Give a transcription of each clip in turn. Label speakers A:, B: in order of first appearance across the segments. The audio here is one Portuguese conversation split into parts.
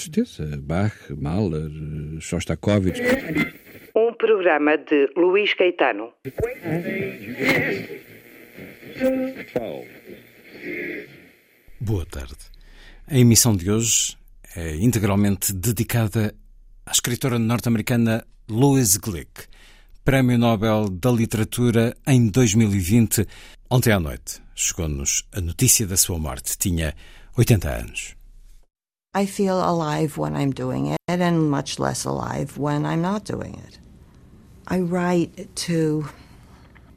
A: Certeza. Bach, Mahler, Shostakovich.
B: Um programa de Luís Caetano.
C: Boa tarde. A emissão de hoje é integralmente dedicada à escritora norte-americana Louise Glick, Prémio Nobel da Literatura em 2020. Ontem à noite chegou-nos a notícia da sua morte. Tinha 80 anos.
D: I feel alive when I'm doing it, and much less alive when I'm not doing it. I write to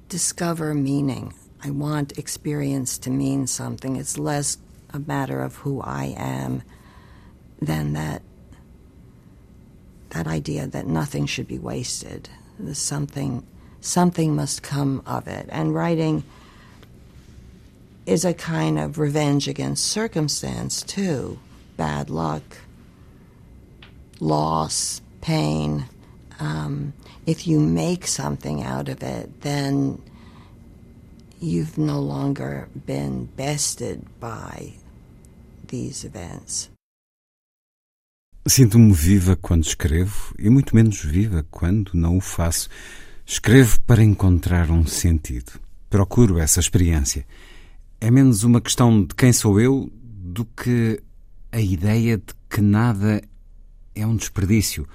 D: discover meaning. I want experience to mean something. It's less a matter of who I am than that that idea that nothing should be wasted. Something something must come of it. And writing is a kind of revenge against circumstance too. Bad luck, loss, pain. Um, if you make something out of it, then you've no longer been bested by these events.
C: Sinto-me viva quando escrevo e muito menos viva quando não o faço. Escrevo para encontrar um sentido. Procuro essa experiência. É menos uma questão de quem sou eu do que a ideia de que nada é um desperdício.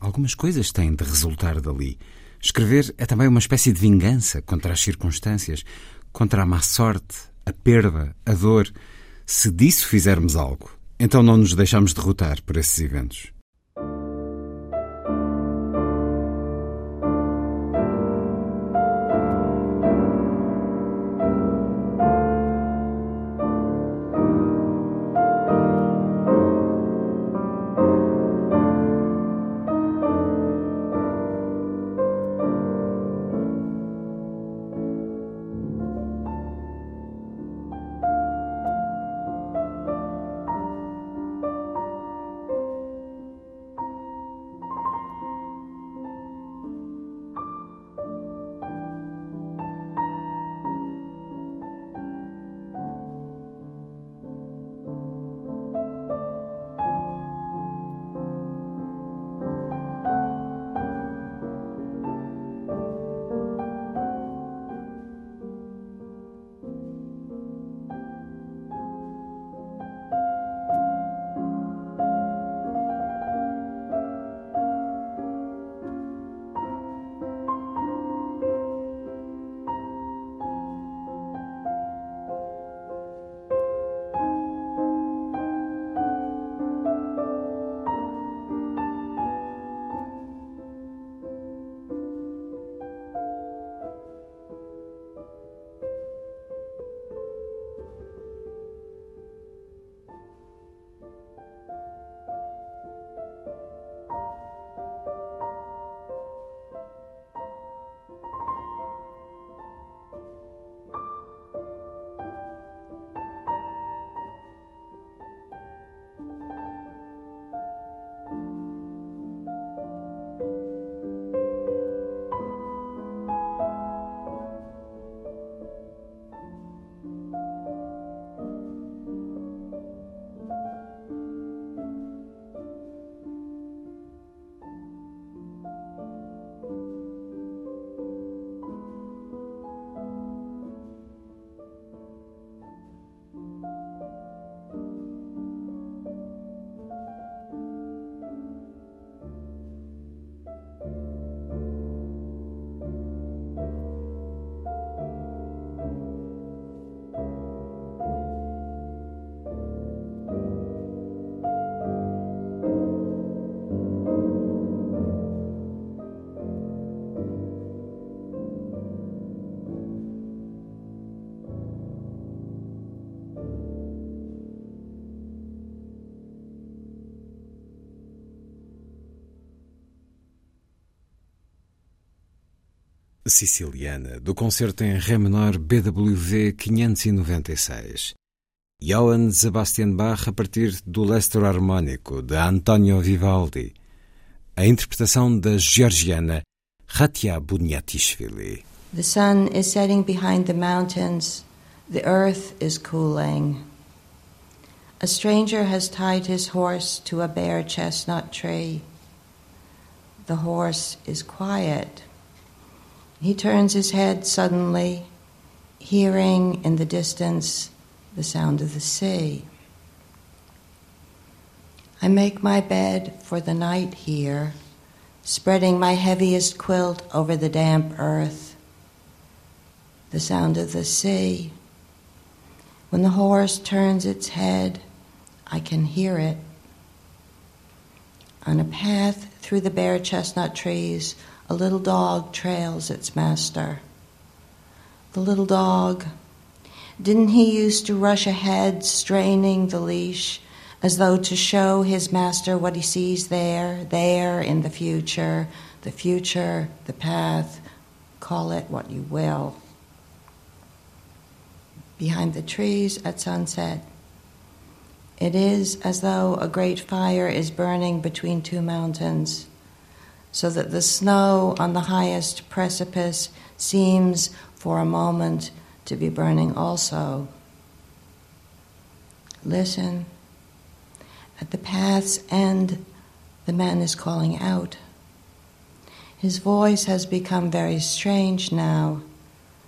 C: Algumas coisas têm de resultar dali. Escrever é também uma espécie de vingança contra as circunstâncias, contra a má sorte, a perda, a dor. Se disso fizermos algo, então não nos deixamos derrotar por esses eventos. Siciliana, do concerto em Ré menor BWV 596. Johann Sebastian Bach a partir do Lester Harmónico de Antonio Vivaldi. A interpretação da georgiana Ratia Bunyatishvili.
D: The sun is setting behind the mountains. The earth is cooling. A stranger has tied his horse to a bare chestnut tree. The horse is quiet. He turns his head suddenly, hearing in the distance the sound of the sea. I make my bed for the night here, spreading my heaviest quilt over the damp earth. The sound of the sea. When the horse turns its head, I can hear it. On a path through the bare chestnut trees, a little dog trails its master. The little dog, didn't he used to rush ahead, straining the leash, as though to show his master what he sees there, there in the future, the future, the path, call it what you will. Behind the trees at sunset, it is as though a great fire is burning between two mountains, so that the snow on the highest precipice seems for a moment to be burning also. Listen. At the path's end, the man is calling out. His voice has become very strange now,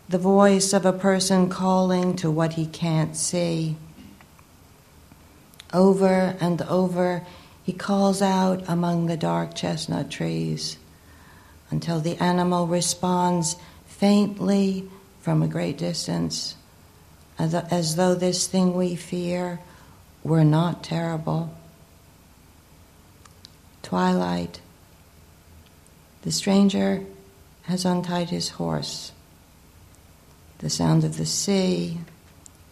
D: the voice of a person calling to what he can't see. Over and over, he calls out among the dark chestnut trees until the animal responds faintly from a great distance, as, though this thing we fear were not terrible. Twilight. The stranger has untied his horse. The sound of the sea,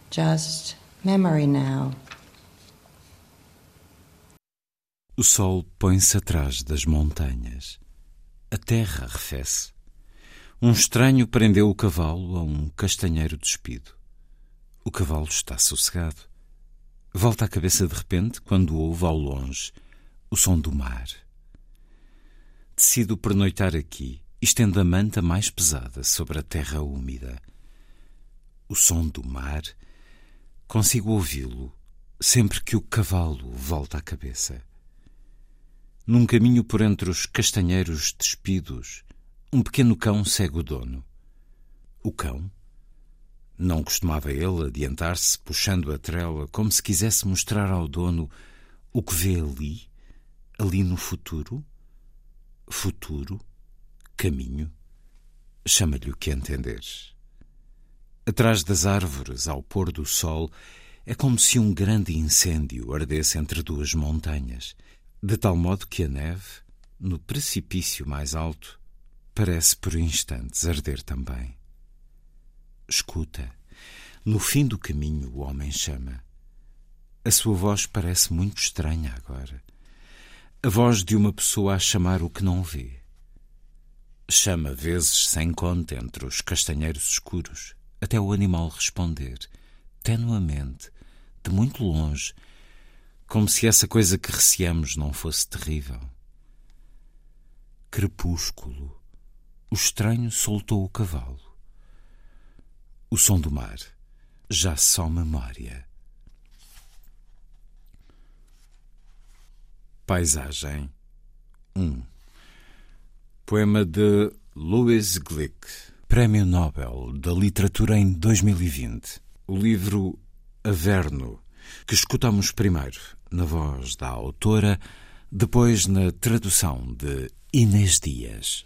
D: just memory now.
C: O sol põe-se atrás das montanhas. A terra arrefece. Um estranho prendeu o cavalo a um castanheiro despido. O cavalo está sossegado. Volta a cabeça de repente quando ouve ao longe o som do mar. Decido pernoitar aqui estendo a manta mais pesada sobre a terra úmida. O som do mar, consigo ouvi-lo sempre que o cavalo volta a cabeça. Num caminho por entre os castanheiros despidos, um pequeno cão segue o dono. O cão? Não costumava ele adiantar-se, puxando a trela, como se quisesse mostrar ao dono o que vê ali, ali no futuro? Futuro? Caminho? Chama-lhe o que entenderes. Atrás das árvores, ao pôr do sol, é como se um grande incêndio ardesse entre duas montanhas de tal modo que a neve, no precipício mais alto, parece por instantes arder também. Escuta, no fim do caminho o homem chama. A sua voz parece muito estranha agora. A voz de uma pessoa a chamar o que não vê. Chama vezes sem conta entre os castanheiros escuros, até o animal responder, tenuamente, de muito longe, como se essa coisa que receamos não fosse terrível. Crepúsculo. O estranho soltou o cavalo. O som do mar. Já só memória. Paisagem 1 Poema de Louis Glick, Prémio Nobel da Literatura em 2020. O livro Averno, que escutamos primeiro na voz da autora, depois na tradução de Inês Dias.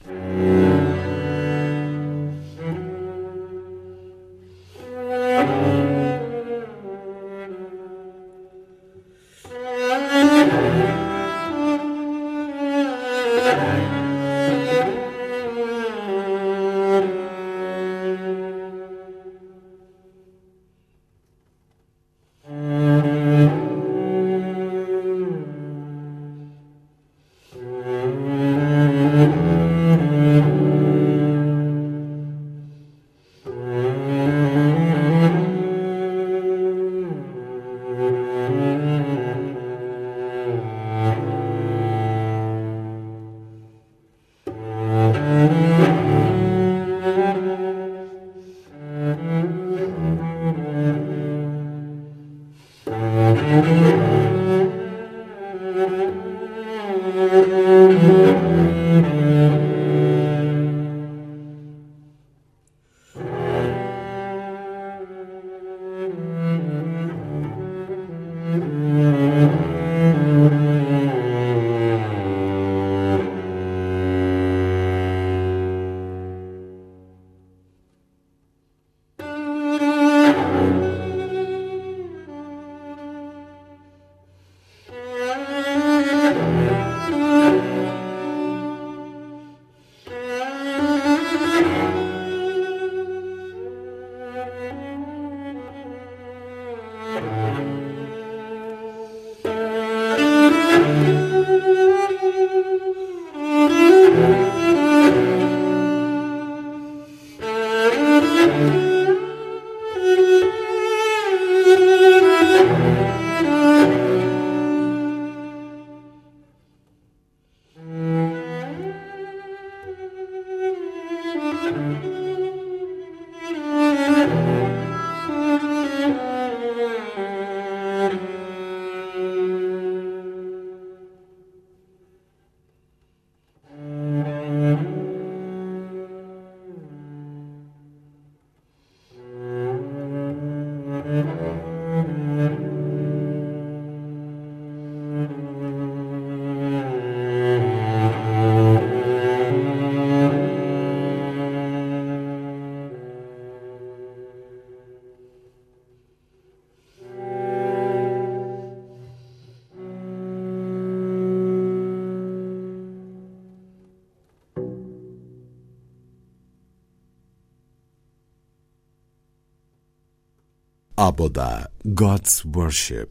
C: Aboda, God's Worship,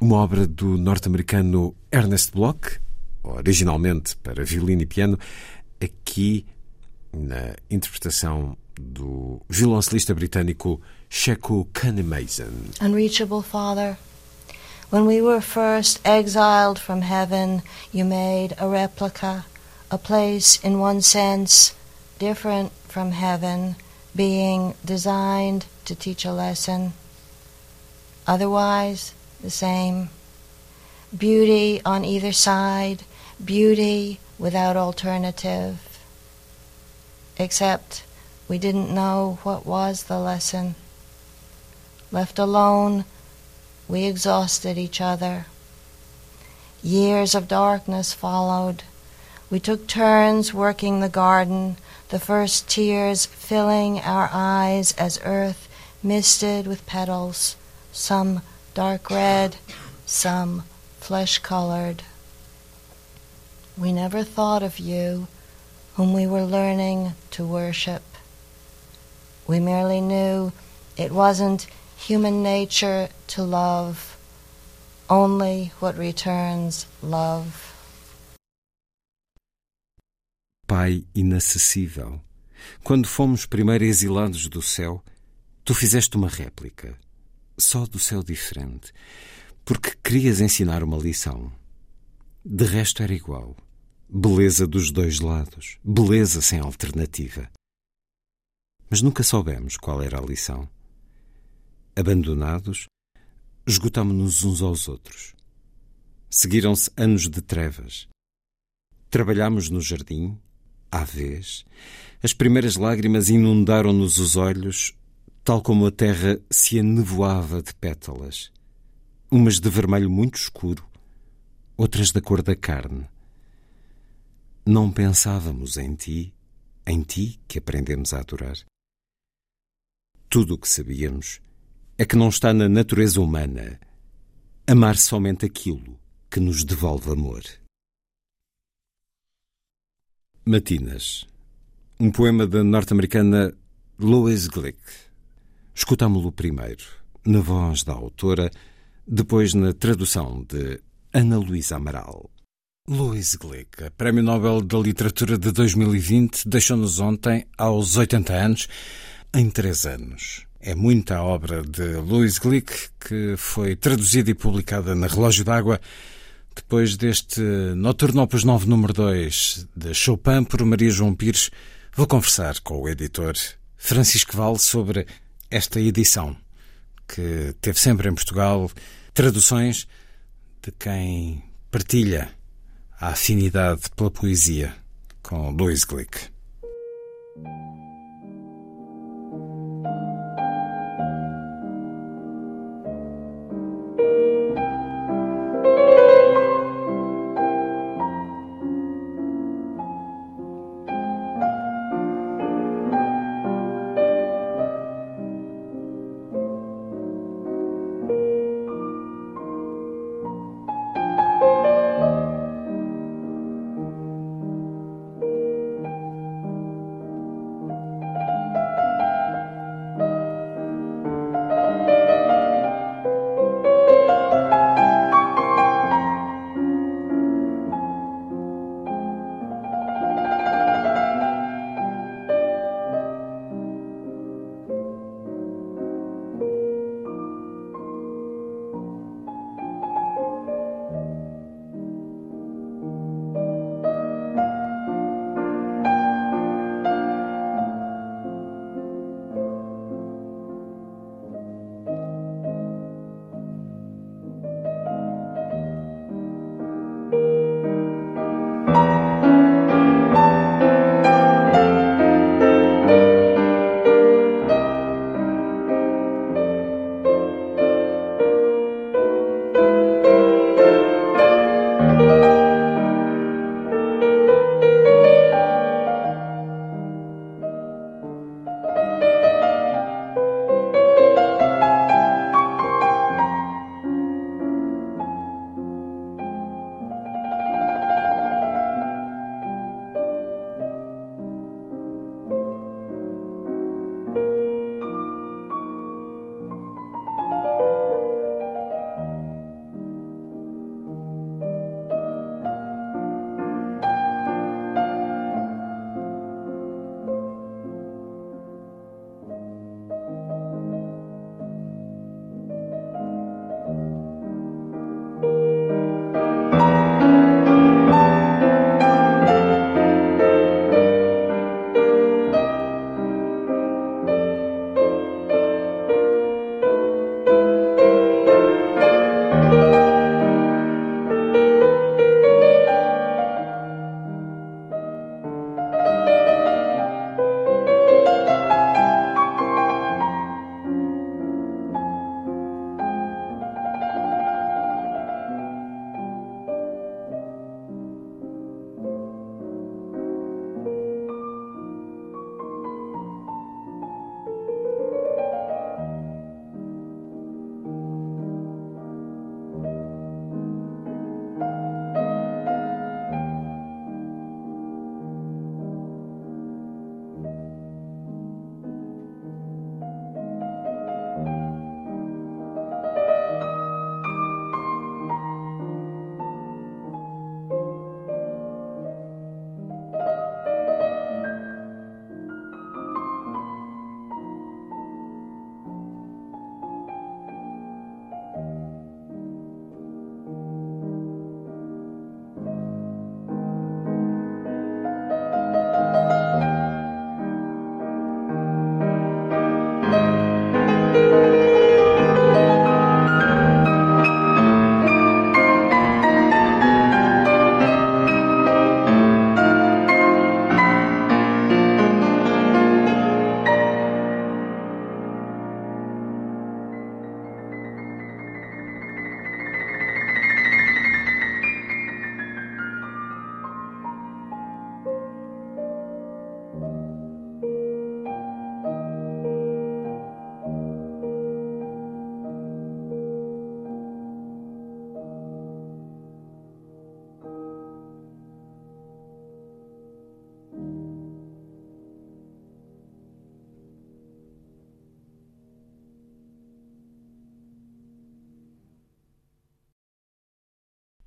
C: uma obra do norte-americano Ernest Bloch, originalmente para violino e piano, aqui na interpretação do violoncelista britânico Sheku Kanemason.
D: Unreachable Father, when we were first exiled from heaven, you made a replica, a place in one sense different from heaven, being designed to teach a lesson. Otherwise, the same. Beauty on either side, beauty without alternative. Except we didn't know what was the lesson. Left alone, we exhausted each other. Years of darkness followed. We took turns working the garden, the first tears filling our eyes as earth misted with petals, some dark red, some flesh colored. We never thought of you, whom we were learning to worship. We merely knew it wasn't human nature to love, only what returns love.
C: Pai inacessível, quando fomos primeiro exilados do céu, tu fizeste uma réplica, só do céu diferente, porque querias ensinar uma lição. De resto era igual. Beleza dos dois lados, beleza sem alternativa. Mas nunca soubemos qual era a lição. Abandonados, esgotámo-nos uns aos outros. Seguiram-se anos de trevas. Trabalhámos no jardim, à vez. As primeiras lágrimas inundaram-nos os olhos, tal como a terra se anevoava de pétalas. Umas de vermelho muito escuro, outras da cor da carne. Não pensávamos em ti, em ti que aprendemos a adorar. Tudo o que sabíamos é que não está na natureza humana amar somente aquilo que nos devolve amor. Matinas, um poema da norte-americana Lois Glick. Escutámo-lo primeiro, na voz da autora, depois na tradução de Ana Luísa Amaral. Louise Glick, Prémio Nobel da Literatura de 2020, deixou-nos ontem, aos 80 anos, em três anos. É muita a obra de Louise Glick que foi traduzida e publicada na Relógio d'Água depois deste Noturno Opus 9 número 2 de Chopin por Maria João Pires. Vou conversar com o editor Francisco Val sobre esta edição que teve sempre em Portugal traduções de quem partilha a afinidade pela poesia com Louis Glick.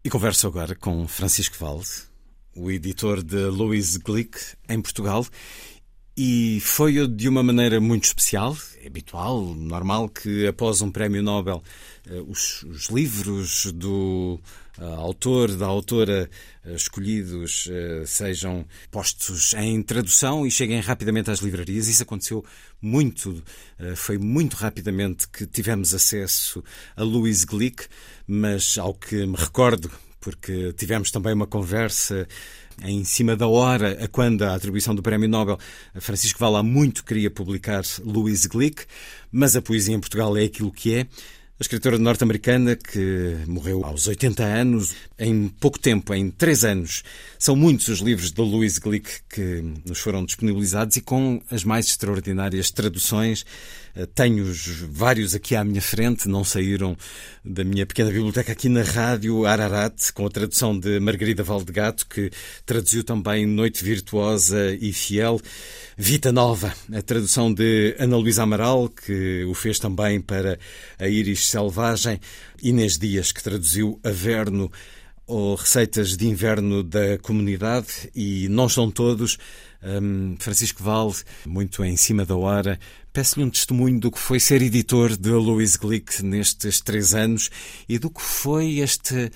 C: E converso agora com Francisco Valde, o editor de Louis Glick em Portugal. E foi de uma maneira muito especial, habitual, normal, que após um prémio Nobel eh, os, os livros do uh, autor, da autora uh, escolhidos uh, sejam postos em tradução e cheguem rapidamente às livrarias. Isso aconteceu muito, foi muito rapidamente que tivemos acesso a Louis Glick, mas ao que me recordo, porque tivemos também uma conversa em cima da hora, a quando a atribuição do Prémio Nobel, Francisco Vala muito queria publicar Louis Glick, mas a poesia em Portugal é aquilo que é. A escritora norte-americana que morreu aos 80 anos, em pouco tempo, em três anos. São muitos os livros de Louise Glick que nos foram disponibilizados e com as mais extraordinárias traduções. Eh, tenho-os vários aqui à minha frente, não saíram da minha pequena biblioteca aqui na rádio Ararat, com a tradução de Margarida Valdegato, que traduziu também Noite Virtuosa e Fiel. Vita Nova, a tradução de Ana Luísa Amaral, que o fez também para a Iris Selvagem, Inês Dias, que traduziu Averno ou Receitas de Inverno da Comunidade, e não são todos. Um, Francisco Valde, muito em cima da hora, peço-lhe um testemunho do que foi ser editor de Louis Glick nestes três anos e do que foi este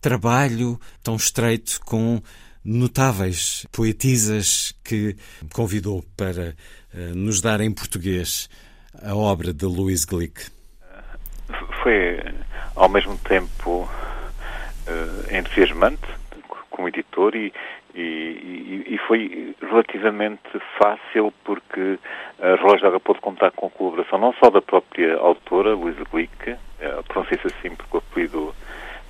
C: trabalho tão estreito com notáveis poetisas que convidou para uh, nos dar em português a obra de Louis Glick.
E: Foi, ao mesmo tempo, uh, entusiasmante como editor e, e, e, foi relativamente fácil porque a Relógio d'Água pôde contar com a colaboração não só da própria autora, Luísa Glick, uh, pronuncia-se assim porque o apelido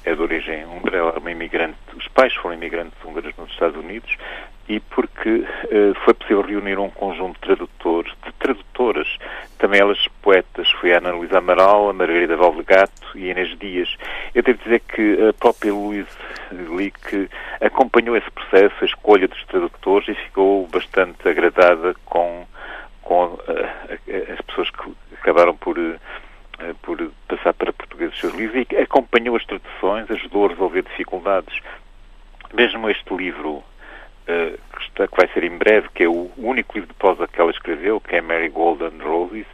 E: é de origem húngara, ela é uma imigrante, os pais foram imigrantes húngaros nos Estados Unidos, e porque uh, foi possível reunir um conjunto de tradutores, de tradutoras, também elas poetas, foi a Ana Luísa Amaral, a Margarida Valdegato e Inês Dias. Eu devo dizer que a própria Luísa Lick acompanhou esse processo, a escolha dos tradutores, e ficou bastante agradada com, com uh, as pessoas que acabaram por uh, por passar para português os seus livros e acompanhou as traduções, ajudou a resolver dificuldades. Mesmo este livro, uh, que, está, que, vai ser em breve, que é o único livro de prosa que ela escreveu, que é Mary Golden Roses,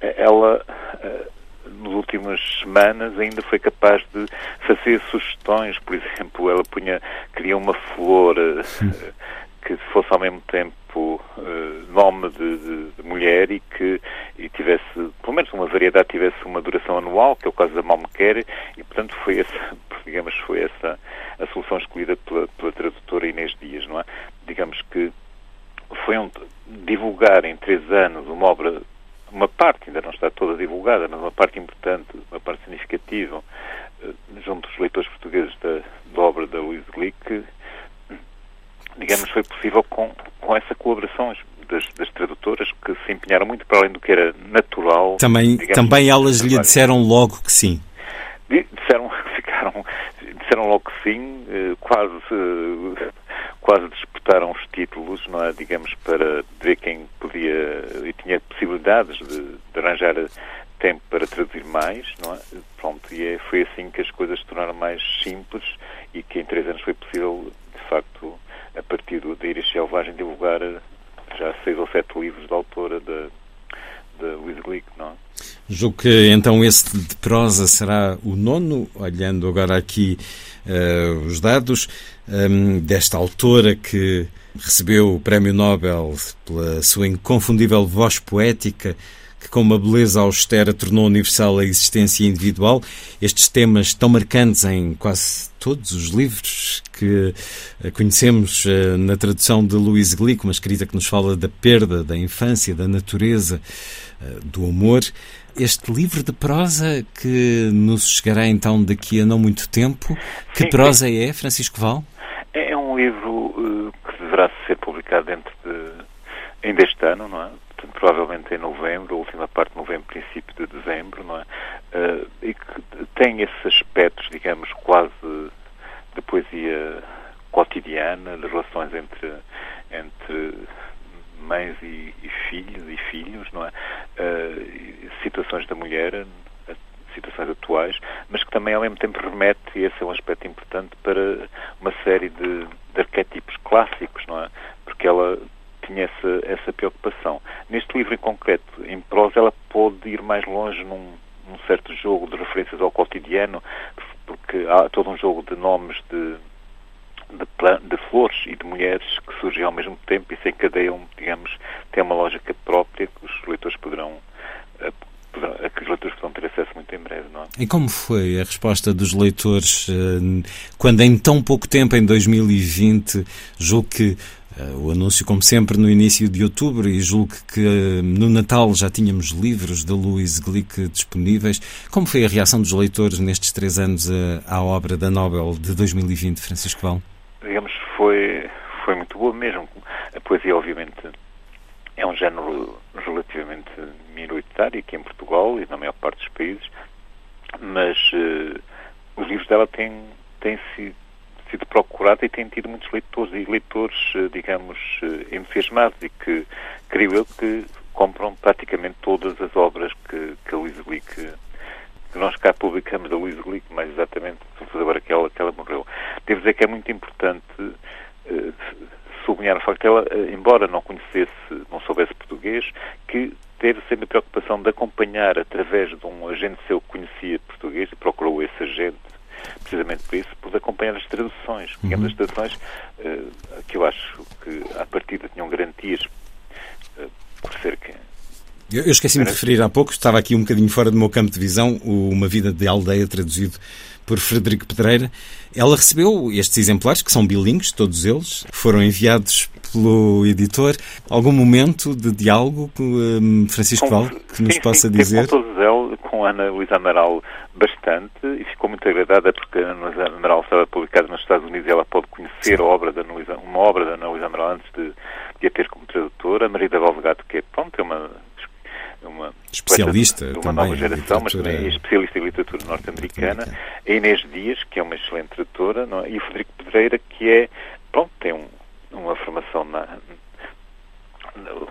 E: ela, uh, nas últimas semanas, ainda foi capaz de fazer sugestões. Por exemplo, ela punha, queria uma flor que fosse ao mesmo tempo uh, nome de, de, de, mulher e que e tivesse, pelo menos uma variedade, tivesse uma duração anual, que é o caso da Malmequer, e portanto foi essa, digamos, foi essa a solução escolhida pela, pela tradutora Inês Dias, não é? Digamos que foi um, divulgar em três anos uma obra, uma parte, ainda não está toda divulgada, mas uma parte importante, uma parte significativa, uh, junto dos leitores portugueses da, da obra da Louise Glick, digamos, foi possível com, com essa colaboração das, das, tradutoras que se empenharam muito para além do que era natural.
C: Também, digamos, também elas lhe disseram logo que sim.
E: Disseram, ficaram, disseram logo que sim, eh, quase, quase disputaram os títulos, não é? digamos, para ver quem podia e tinha possibilidades de, de arranjar tempo para traduzir mais, não é? Pronto, e é, foi assim que as coisas se tornaram mais simples e que em três anos foi possível, de facto, a partir do, da Iris Selvagem, divulgar já seis ou sete livros da autora da, Louise não é?
C: Julgo que então esse de prosa será o nono, olhando agora aqui uh, os dados, um, ehm, desta autora que recebeu o Prémio Nobel pela sua inconfundível voz poética, que com uma beleza austera tornou universal a existência individual. Estes temas tão marcantes em quase todos os livros que eh, conhecemos eh, na tradução de Louise Glick, uma escrita que nos fala da perda, da infância, da natureza, do amor. Este livro de prosa que nos chegará então daqui a não muito tempo, que sim, prosa sim. é, Francisco Val?
E: É, é um livro uh, que deverá ser publicado dentro de ainda este ano, não é? portanto, provavelmente em novembro, a última parte de novembro, princípio de dezembro, não é? Uh, e que tem esses aspectos, digamos, quase de poesia cotidiana, de relações entre, entre mães e, e filhos e filhos, não é? Uh, situações da mulher, situações atuais, mas que também ao mesmo tempo remete e esse é um aspecto importante para uma série de, de arquétipos clássicos, não é? Porque ela tinha essa, essa preocupação. Neste livro em concreto, em prosa, ela pôde ir mais longe num, num certo jogo de referências ao cotidiano, porque há todo um jogo de nomes de, de, de, flores e de mulheres que surgem ao mesmo tempo e se encadeiam, digamos, tem uma lógica própria que os leitores poderão a que os leitores poderão ter acesso muito em breve, não é?
C: E como foi a resposta dos leitores eh, quando em tão pouco tempo, em 2020, julgo que eh, o anúncio, como sempre, no início de outubro, e julgo que eh, no Natal já tínhamos livros da Louise Glick disponíveis. Como foi a reação dos leitores nestes três anos à obra da Nobel de 2020, Francisco Val?
E: Digamos, foi, foi muito boa mesmo. A poesia, obviamente, é um género relativamente minoritário aqui em Portugal e na maior parte dos países, mas uh, os livros dela têm, têm sido, sido procurados e têm tido muitos leitores e leitores, uh, digamos, uh, entusiasmados e que, creio eu, que compram praticamente todas as obras que, que a Glick, que nós cá publicamos da Luísa Glick, mais exatamente, agora que ela, que ela morreu. Devo dizer que é muito importante sublinhar o facto que ela, eh, embora não conhecesse, não soubesse português, que teve sempre a preocupação de acompanhar através de um agente seu que conhecia português e procurou esse agente precisamente por isso, por acompanhar as traduções. Uhum. As traduções uh, que eu acho que à partida tinham garantias uh, por ser que
C: eu, eu esqueci-me de referir há pouco, estava aqui um bocadinho fora do meu campo de visão, o Uma Vida de Aldeia, traduzido por Frederico Pedreira. Ela recebeu estes exemplares, que são bilíngues, todos eles, foram enviados pelo editor. Algum momento de diálogo com um, Francisco com, Val que nos sim, possa
E: sim,
C: dizer?
E: Com todos eles, com Ana Luísa Amaral bastante, e ficou muito agradada porque a Ana Luísa Amaral estava publicada nos Estados Unidos e ela pode conhecer a obra da Luísa, uma obra da Ana Luísa Amaral antes de, de a ter como tradutora. A Maria da Valdegato, que é, pronto, é uma uma
C: especialista
E: de
C: uma
E: nova geração, mas também é especialista em literatura norte-americana, a Inês Dias, que é uma excelente tradutora, é? e o Frederico Pedreira, que é, pronto, tem um, uma formação na,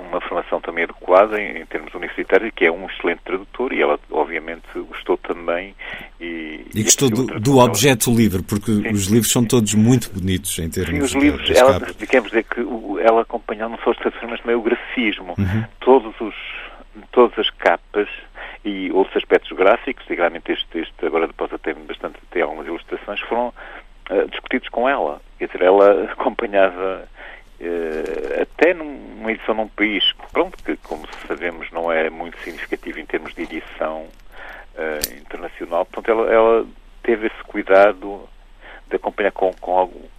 E: uma formação também adequada em, em, termos universitários, que é um excelente tradutor e ela obviamente gostou também
C: e, e gostou do, do, objeto livre, porque sim, os livros são todos muito bonitos em termos
E: sim, os livros, ela, queremos dizer que ela acompanhou não só as traduções, mas também o grafismo. Uhum. Todos os todas as capas e outros aspectos gráficos, e realmente este, agora depois até bastante tem algumas ilustrações, foram uh, discutidos com ela. Quer dizer, ela acompanhava uh, até numa edição num país, pronto, que como sabemos não é muito significativo em termos de edição uh, internacional, portanto ela, ela, teve esse cuidado de acompanhar com, com algo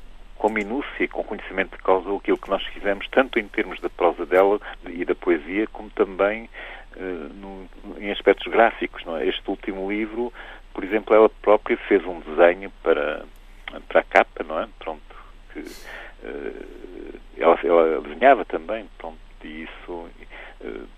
E: com minúcia e com conhecimento de causa aquilo que nós fizemos, tanto em termos da prosa dela e da poesia, como também uh, no, em aspectos gráficos. É? Este último livro, por exemplo, ela própria fez um desenho para, para a capa, não é? Pronto, que, uh, ela, ela desenhava também, pronto, e isso, uh,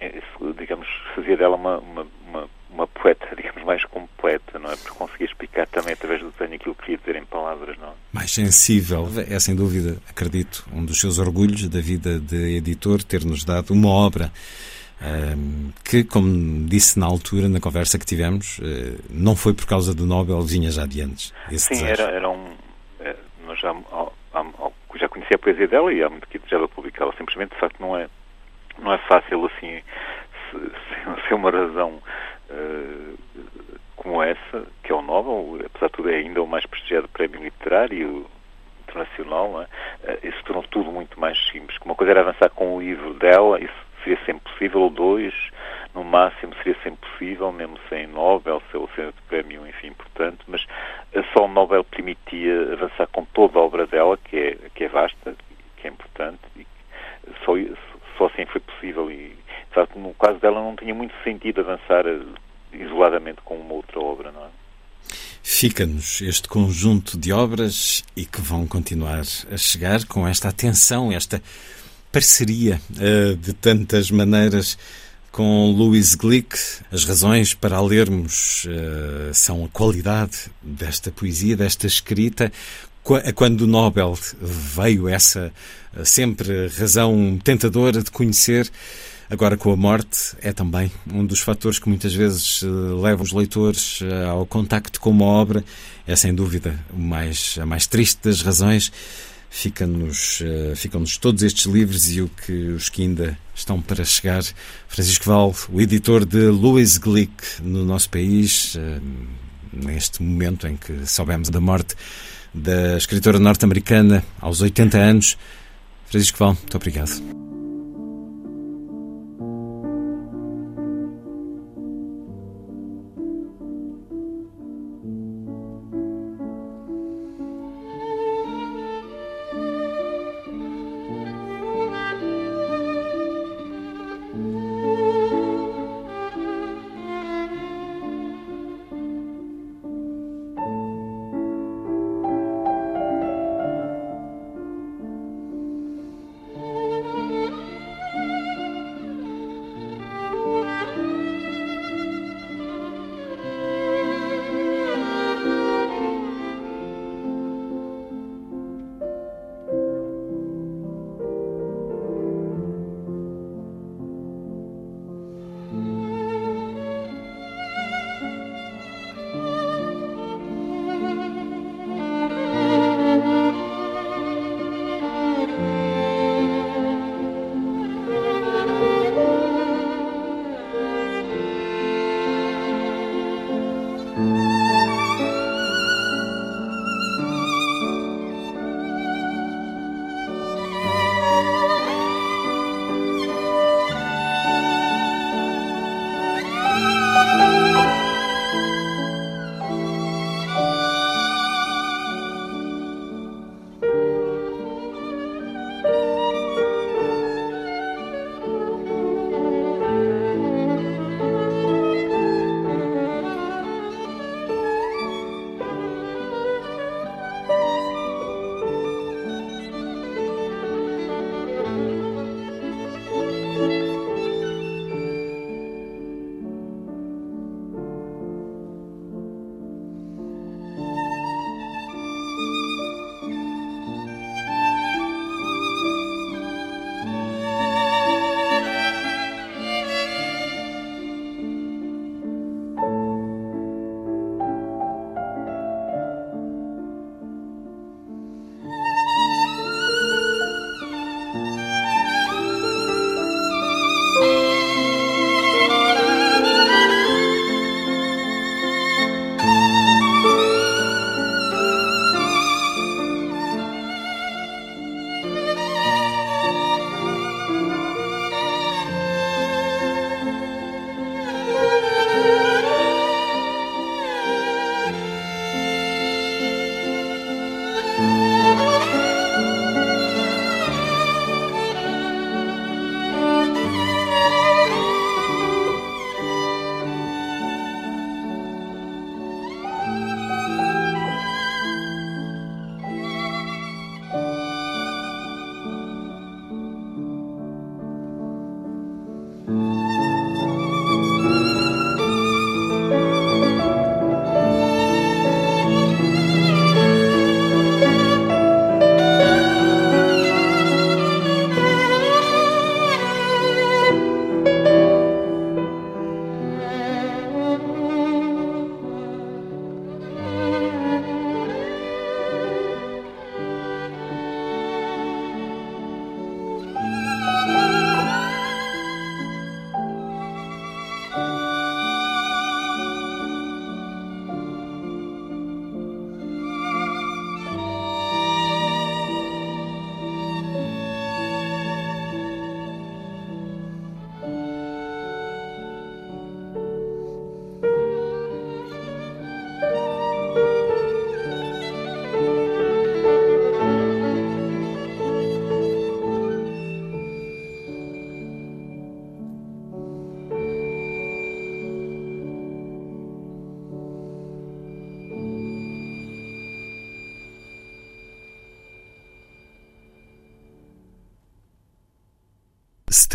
E: isso digamos, fazia dela uma, uma, uma uma poeta, digamos, mais completa, não é? Porque conseguia explicar também através do desenho aquilo que queria dizer em palavras, não é?
C: Mais sensível. É, sem dúvida, acredito, um dos seus orgulhos da vida de editor, ter-nos dado uma obra um, que, como disse na altura, na conversa que tivemos, uh, não foi por causa do Nobel, vinha já de antes.
E: Sim, era, era um... É, nós já, já conhecia a poesia dela e há muito que já publicá-la. Simplesmente, de facto, não é, não é fácil assim ser uma razão uh, como essa, que é o Nobel, apesar de tudo é ainda o mais prestigiado prémio literário internacional, é? uh, isso tornou tudo muito mais simples. Uma coisa era avançar com o livro dela, isso seria sempre possível, ou dois, no máximo seria sempre possível, mesmo sem Nobel, sem centro de prémio, enfim, importante, mas só o Nobel permitia avançar com toda a obra dela, que é, que é vasta, que é importante, e só, só assim foi possível e no caso dela não tinha muito sentido avançar eh, isoladamente com uma outra obra, não é?
C: Fica-nos este conjunto de obras e que vão continuar a chegar com esta atenção, esta parceria uh, de tantas maneiras com Louis Glick. As razões para a lermos uh, são a qualidade desta poesia, desta escrita. Quando o Nobel veio essa sempre razão tentadora de conhecer Agora, com a morte, é também um dos fatores que muitas vezes uh, levam os leitores uh, ao contacto com uma obra. É sem dúvida mais, a mais triste das razões. Fica-nos, uh, ficam-nos todos estes livros e o que os que ainda estão para chegar. Francisco Val, o editor de Louis Glick no nosso país, neste momento em que soubemos da morte da escritora norte-americana aos 80 anos. Francisco Val, muito obrigado.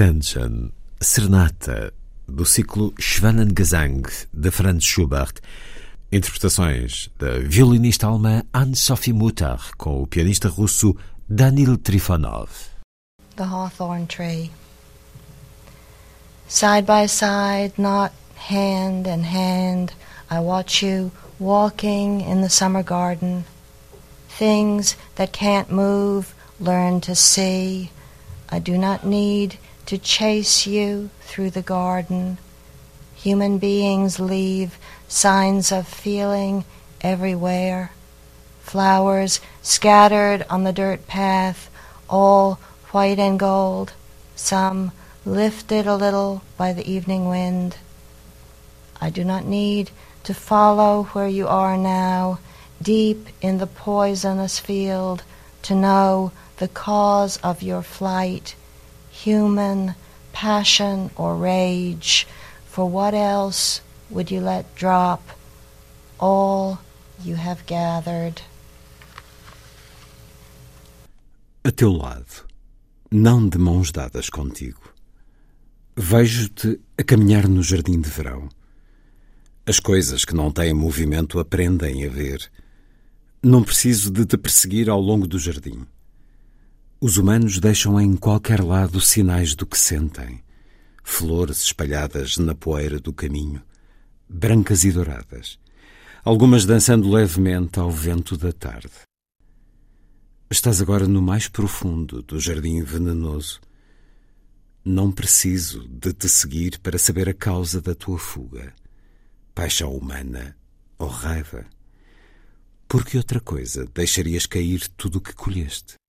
F: Stanton, Serenata, do ciclo Schwanengesang, de Franz Schubert. Interpretações da violinista alemã Anne-Sophie Mutter com o pianista russo Danil Trifonov.
D: The Hawthorn Tree Side by side, not hand in hand, I watch you walking in the summer garden. Things that can't move, learn to see. I do not need to chase you through the garden. Human beings leave signs of feeling everywhere. Flowers scattered on the dirt path, all white and gold, some lifted a little by the evening wind. I do not need to follow where you are now, deep in the poisonous field, to know the cause of your flight, human passion or rage, for what else would you let drop all you have gathered?
C: A teu lado, não de mãos dadas contigo. Vejo-te a caminhar no jardim de verão. As coisas que não têm movimento aprendem a ver. Não preciso de te perseguir ao longo do jardim. Os humanos deixam em qualquer lado sinais do que sentem. Flores espalhadas na poeira do caminho, brancas e douradas, algumas dançando levemente ao vento da tarde. Estás agora no mais profundo do jardim venenoso. Não preciso de te seguir para saber a causa da tua fuga. Paixão humana ou raiva. Porque outra coisa deixarias cair tudo o que colheste?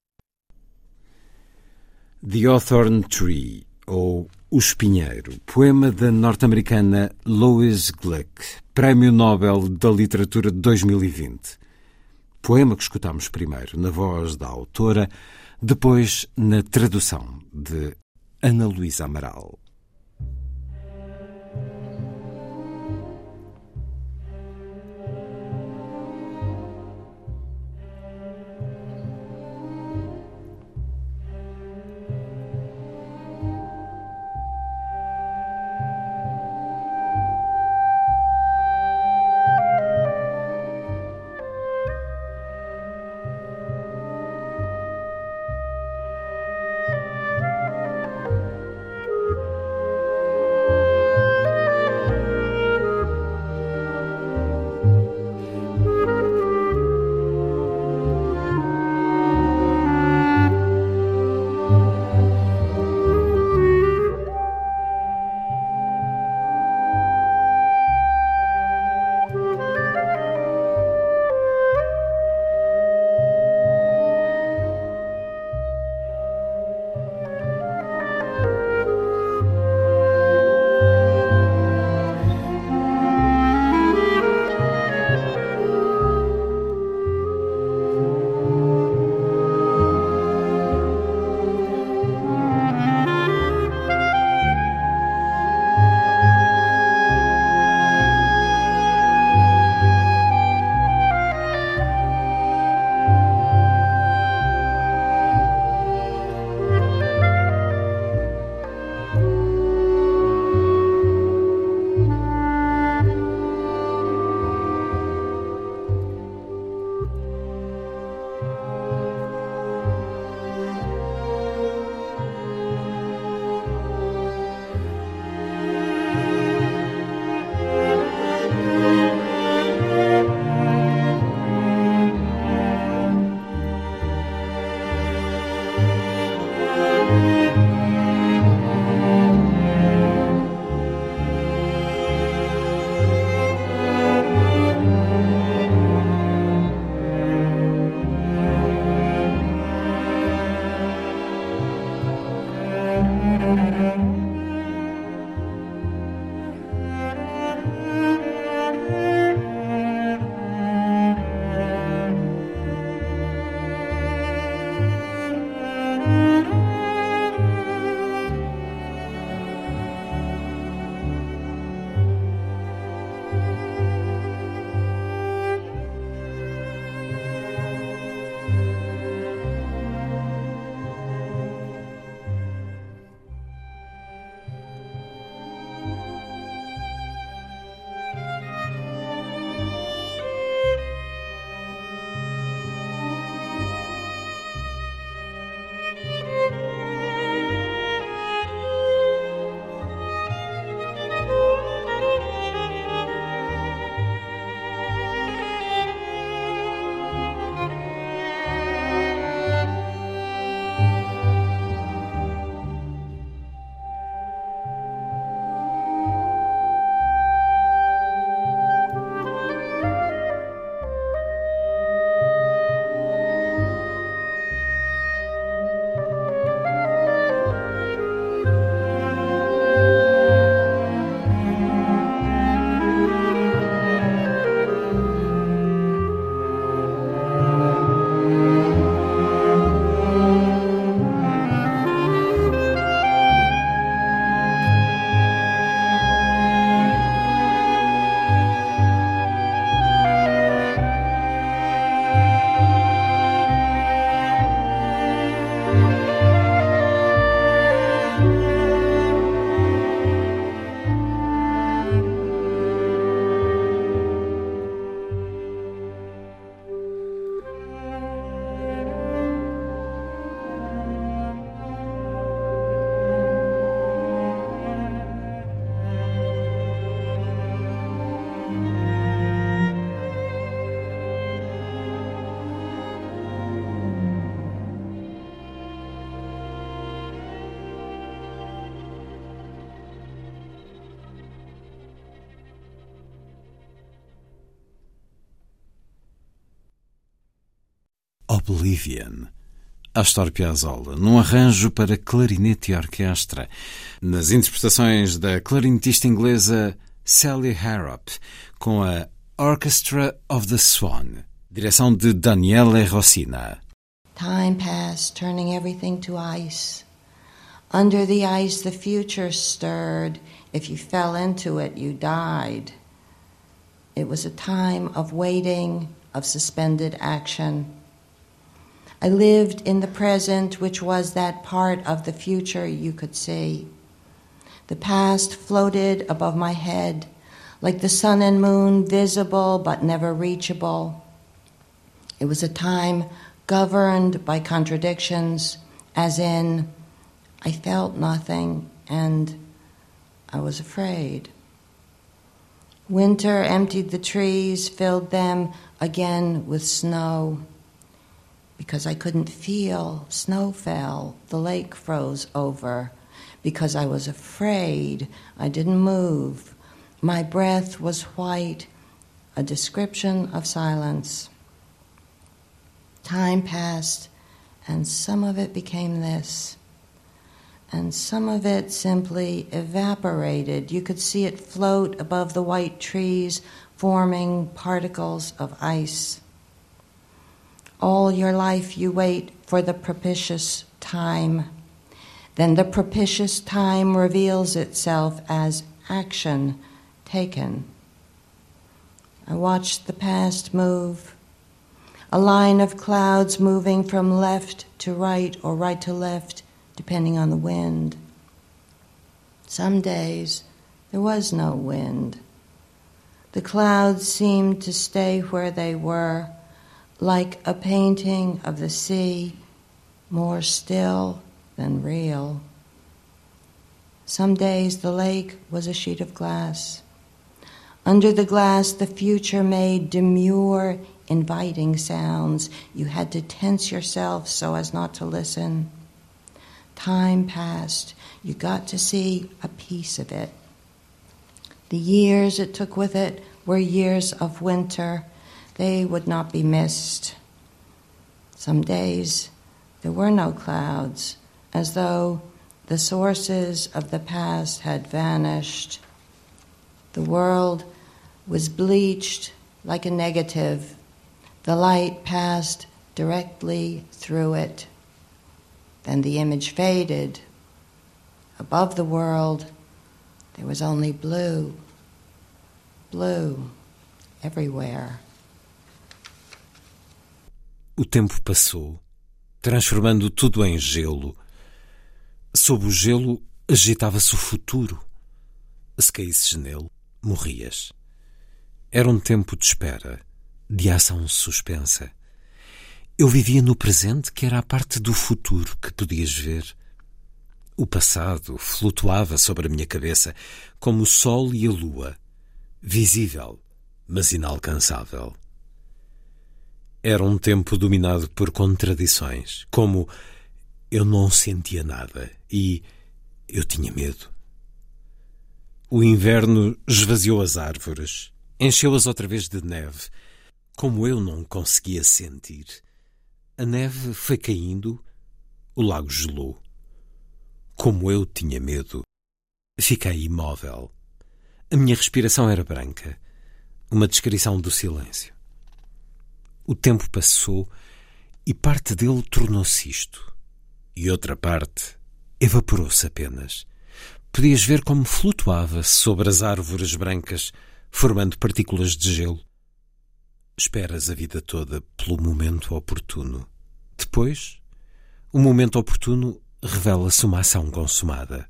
C: The Hawthorn Tree, ou O Espinheiro, poema da norte-americana Lois Gluck, Prémio Nobel da Literatura de 2020. Poema que escutamos primeiro na voz da autora, depois na tradução de Ana Luísa Amaral.
F: Oblivion. Astor Piazzolla, num arranjo para clarinete e orquestra, nas interpretações da clarinetista inglesa Sally Harrop, com a Orchestra of the Swan, direção de Daniele Rossina.
D: Time passed, turning everything to ice. Under the ice, the future stirred. If you fell into it, you died. It was a time of waiting, of suspended action. I lived in the present, which was that part of the future you could see. The past floated above my head, like the sun and moon, visible but never reachable. It was a time governed by contradictions, as in, I felt nothing and I was afraid. Winter emptied the trees, filled them again with snow because I couldn't feel. Snow fell, the lake froze over. Because I was afraid, I didn't move. My breath was white, a description of silence. Time passed, and some of it became this. And some of it simply evaporated. You could see it float above the white trees, forming particles of ice. All your life you wait for the propitious time. Then the propitious time reveals itself as action taken. I watched the past move, a line of clouds moving from left to right or right to left, depending on the wind. Some days there was no wind. The clouds seemed to stay where they were like a painting of the sea, more still than real. Some days the lake was a sheet of glass. Under the glass, the future made demure, inviting sounds. You had to tense yourself so as not to listen. Time passed. You got to see a piece of it. The years it took with it were years of winter they would not be missed. Some days there were no clouds, as though the sources of the past had vanished. The world was bleached like a negative. The light passed directly through it. Then the image faded. Above the world, there was only blue, blue everywhere.
F: O tempo passou, transformando tudo em gelo. Sob o gelo agitava-se o futuro. Se caísses nele, morrias. Era um tempo de espera, de ação suspensa. Eu vivia no presente, que era a parte do futuro que podias ver. O passado flutuava sobre a minha cabeça, como o sol e a lua, visível, mas inalcançável. Era um tempo dominado por contradições, como eu não sentia nada e eu tinha medo. O inverno esvaziou as árvores, encheu-as outra vez de neve, como eu não conseguia sentir. A neve foi caindo, o lago gelou. Como eu tinha medo, fiquei imóvel. A minha respiração era branca, uma descrição do silêncio. O tempo passou e parte dele tornou-se isto. E outra parte evaporou-se apenas. Podias ver como flutuava sobre as árvores brancas, formando partículas de gelo. Esperas a vida toda pelo momento oportuno. Depois, o momento oportuno revela-se uma ação consumada.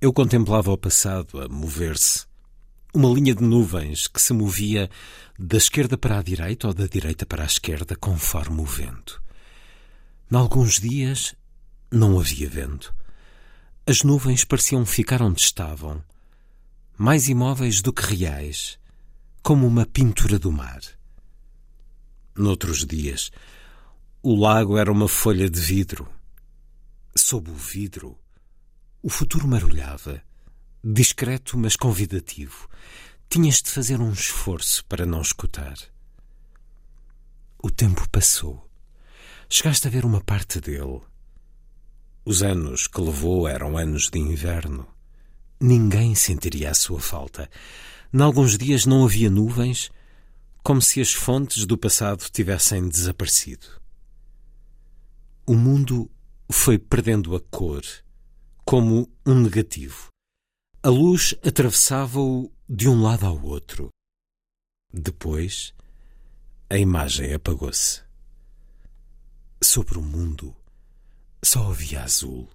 F: Eu contemplava o passado a mover-se, uma linha de nuvens que se movia da esquerda para a direita ou da direita para a esquerda, conforme o vento. Nalguns dias não havia vento. As nuvens pareciam ficar onde estavam, mais imóveis do que reais, como uma pintura do mar. Noutros dias, o lago era uma folha de vidro. Sob o vidro, o futuro marulhava discreto mas convidativo. Tinhas de fazer um esforço para não escutar. o tempo passou. Chegaste a ver uma parte dele. Os anos que levou eram anos de inverno. Ninguém sentiria a sua falta. Nalguns dias não havia nuvens, como se as fontes do passado tivessem desaparecido. O mundo foi perdendo a cor, como um negativo. A luz atravessava-o de um lado ao outro. Depois, a imagem apagou-se. Sobre o mundo só havia azul.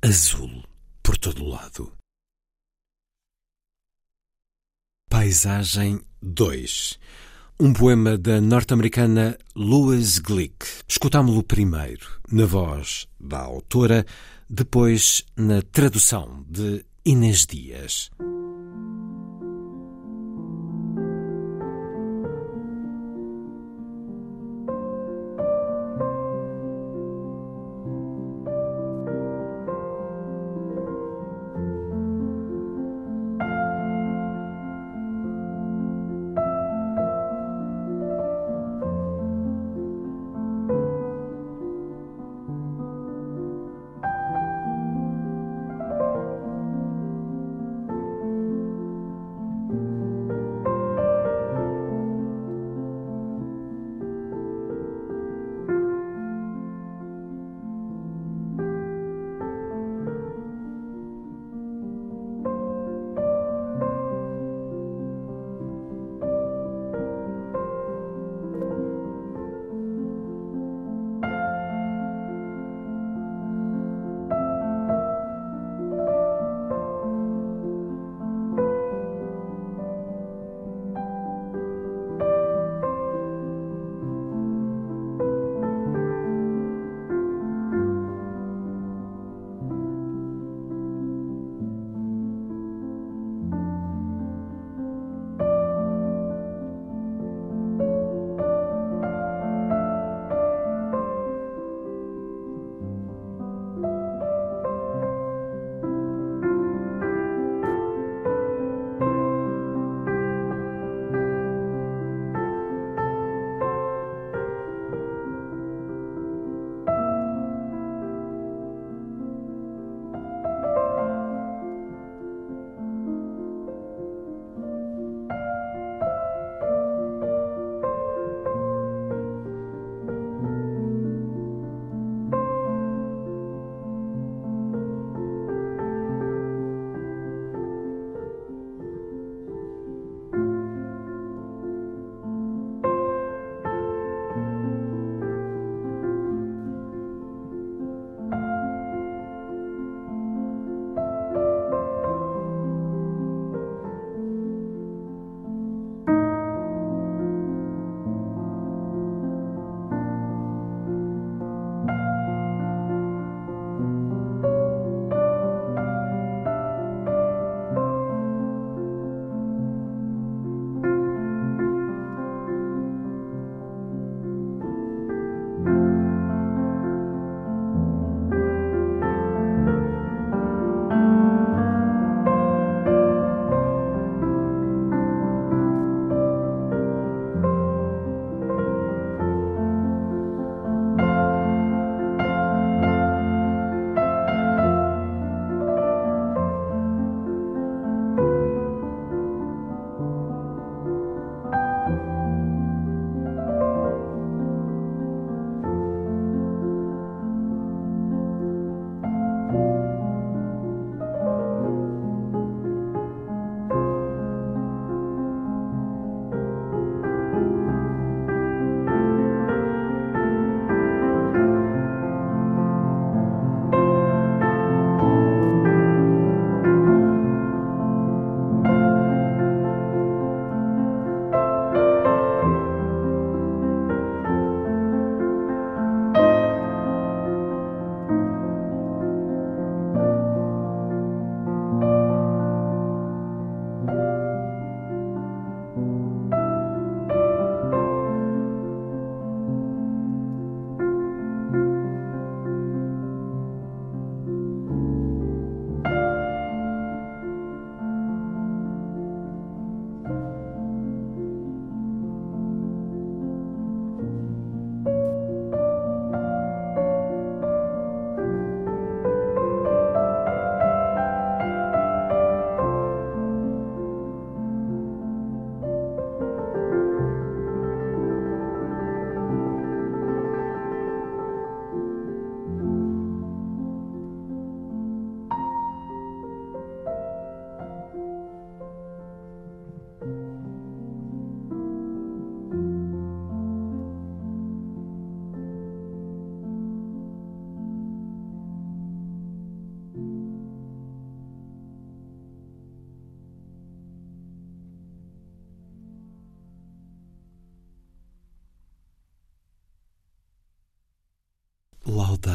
F: Azul por todo o lado. Paisagem 2 um poema da norte-americana Louise Glick. Escutámo-lo primeiro na voz da autora, depois na tradução de Inês Dias.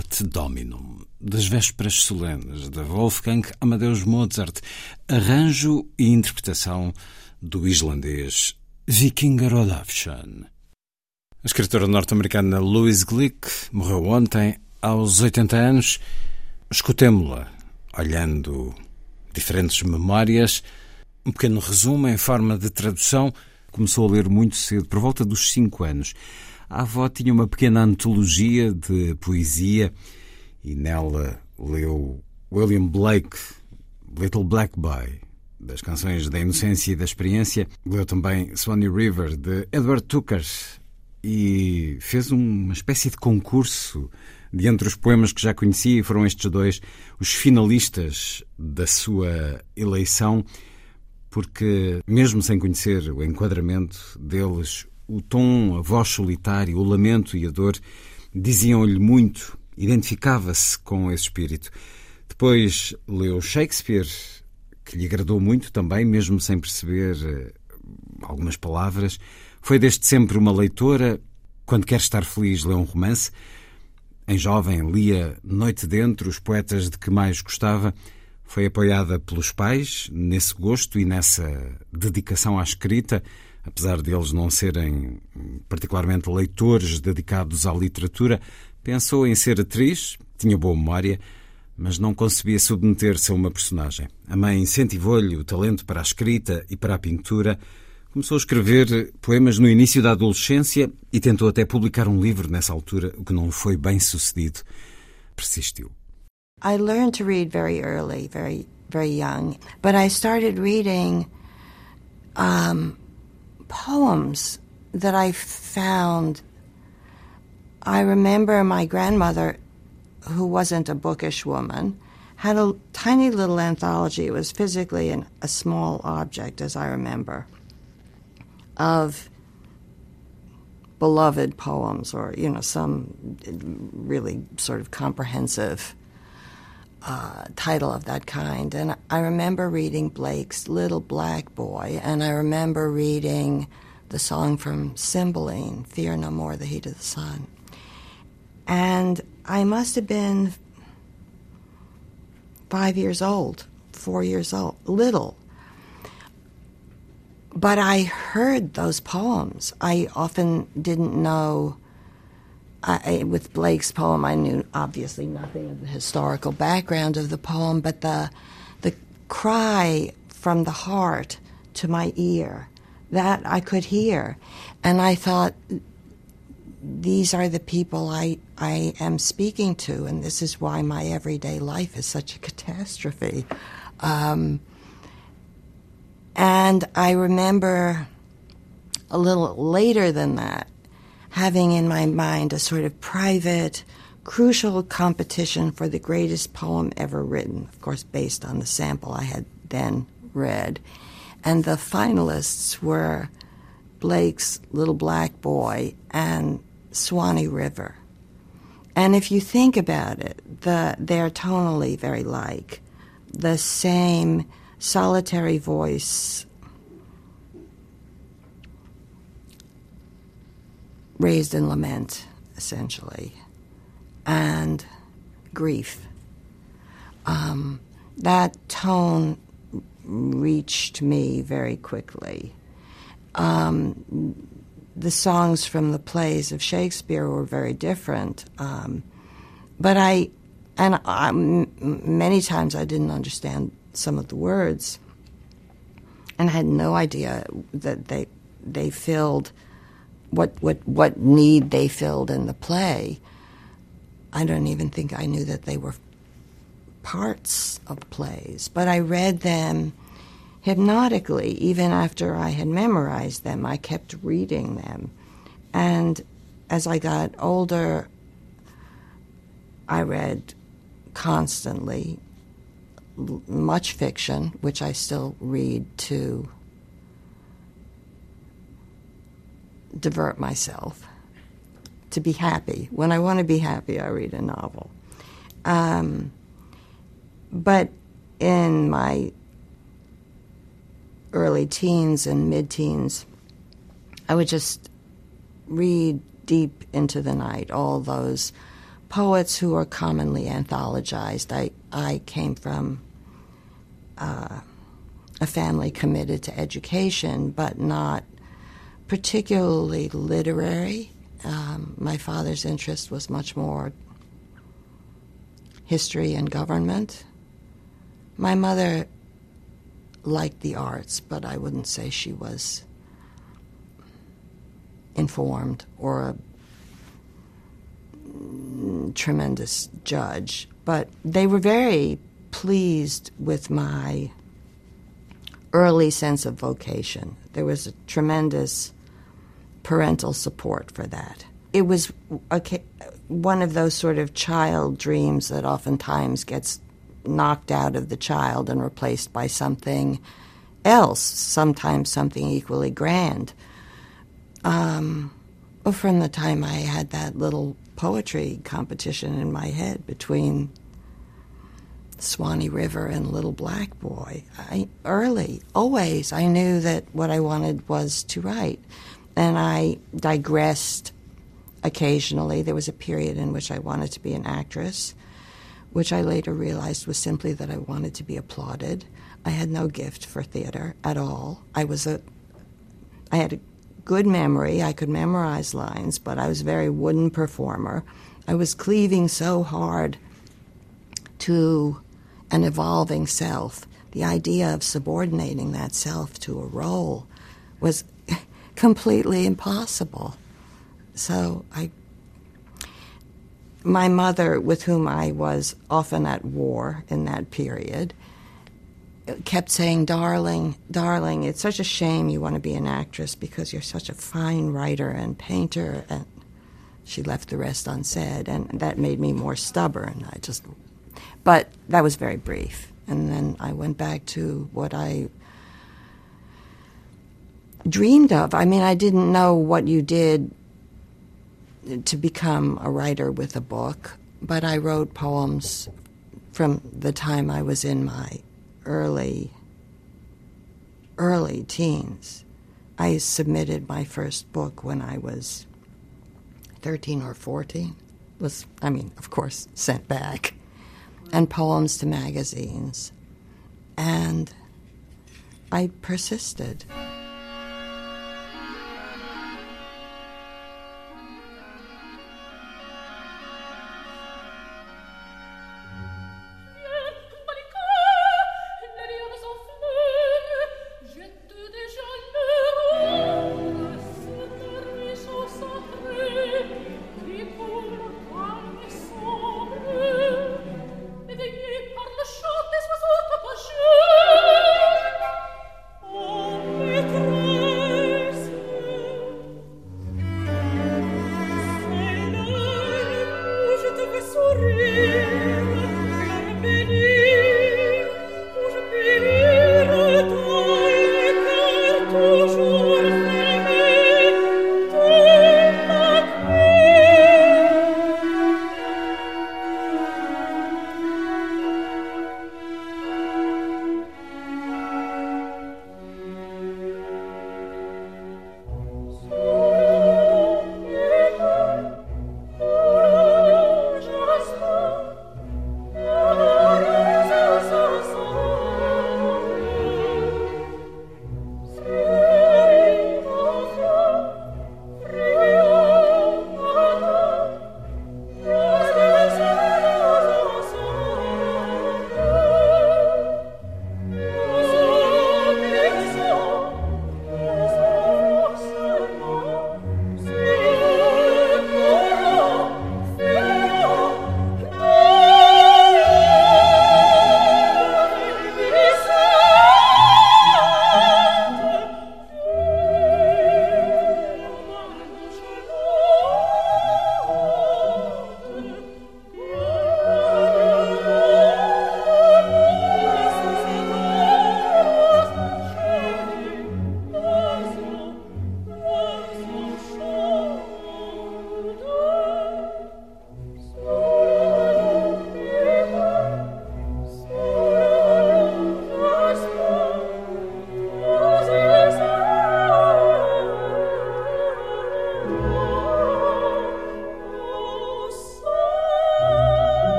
C: Laudat Dominum, das vésperas solenes de Wolfgang Amadeus Mozart, arranjo e interpretação do islandês Vikingur Olafsson. A escritora norte-americana Louise Glick morreu ontem, aos 80 anos. Escutemo-la, olhando diferentes memórias. Um pequeno resumo em forma de tradução. Começou a ler muito cedo, por volta dos 5 anos. A avó tinha uma pequena antologia de poesia e nela leu William Blake, Little Black Boy, das canções da inocência e da experiência. Leu também Swanee River, de Edward Tucker, e fez uma espécie de concurso de entre os poemas que já conhecia, e foram estes dois os finalistas da sua eleição, porque, mesmo sem conhecer o enquadramento deles, o tom, a voz solitária, o lamento e a dor diziam-lhe muito, identificava-se com esse espírito. Depois leu Shakespeare, que lhe agradou muito também, mesmo sem perceber eh, algumas palavras. Foi desde sempre uma leitora. Quando quer estar feliz, lê um romance. Em jovem, lia Noite Dentro, os poetas de que mais gostava. Foi apoiada pelos pais nesse gosto e nessa dedicação à escrita apesar de eles não serem particularmente leitores dedicados à literatura, pensou em ser atriz, tinha boa memória, mas não concebia submeter-se a uma personagem. A mãe incentivou-lhe o talento para a escrita e para a pintura. Começou a escrever poemas no início da adolescência e tentou até publicar um livro nessa altura, o que não foi bem sucedido. Persistiu.
D: I learned to read very early, very very young, but I started reading um, poems that I found. I remember my grandmother, who wasn't a bookish woman, had a tiny little anthology. It was physically an, a small object, as I remember, of beloved poems or, you know, some really sort of comprehensive uh, title of that kind. And I remember reading Blake's Little Black Boy, and I remember reading the song from Cymbeline, Fear No More, The Heat of the Sun. And I must have been five years old, four years old, little. But I heard those poems. I often didn't know I, with Blake's poem, I knew obviously nothing of the historical background of the poem, but the the cry from the heart to my ear that I could hear, and I thought these are the people I I am speaking to, and this is why my everyday life is such a catastrophe. Um, and I remember a little later than that having in my mind a sort of private, crucial competition for the greatest poem ever written, of course, based on the sample I had then read. And the finalists were Blake's Little Black Boy and Swanee River. And if you think about it, the, they're tonally very like. The same solitary voice raised in lament, essentially, and grief. Um, that tone reached me very quickly. Um, the songs from the plays of Shakespeare were very different, um, but I, and I, m- many times I didn't understand some of the words, and I had no idea that they they filled what what what need they filled in the play. I don't even think I knew that they were parts of plays, but I read them hypnotically. Even after I had memorized them, I kept reading them, and as I got older, I read constantly much fiction, which I still read to divert myself, to be happy. When I want to be happy, I read a novel. Um, but in my early teens and mid teens, I would just read deep into the night all those poets who are commonly anthologized. I, I came from uh, a family committed to education, but not particularly literary. Um, my father's interest was much more history and government. My mother liked the arts, but I wouldn't say she was informed or a tremendous judge. But they were very pleased with my early sense of vocation. There was a tremendous parental support for that. It was a, one of those sort of child dreams that oftentimes gets knocked out of the child and replaced by something else, sometimes something equally grand. Um, from the time I had that little poetry competition in my head between Swanee River and Little Black Boy, I, early, always, I knew that what I wanted was to write. And I digressed occasionally. There was a period in which I wanted to be an actress, which I later realized was simply that I wanted to be applauded. I had no gift for theater at all. I was a I had a good memory. I could memorize lines, but I was a very wooden performer. I was cleaving so hard to an evolving self. The idea of subordinating that self to a role was completely impossible. So I my mother, with whom I was often at war in that period, kept saying, Darling, darling, it's such a shame you want to be an actress because you're such a fine writer and painter. And she left the rest unsaid, and that made me more stubborn. I just, but that was very brief. And then I went back to what I dreamed of. I mean, I didn't know what you did to become a writer with a book, but I wrote poems from the time I was in my early early teens. I submitted my first book when I was 13 or 14. Was I mean, of course, sent back. And poems to magazines. And I persisted.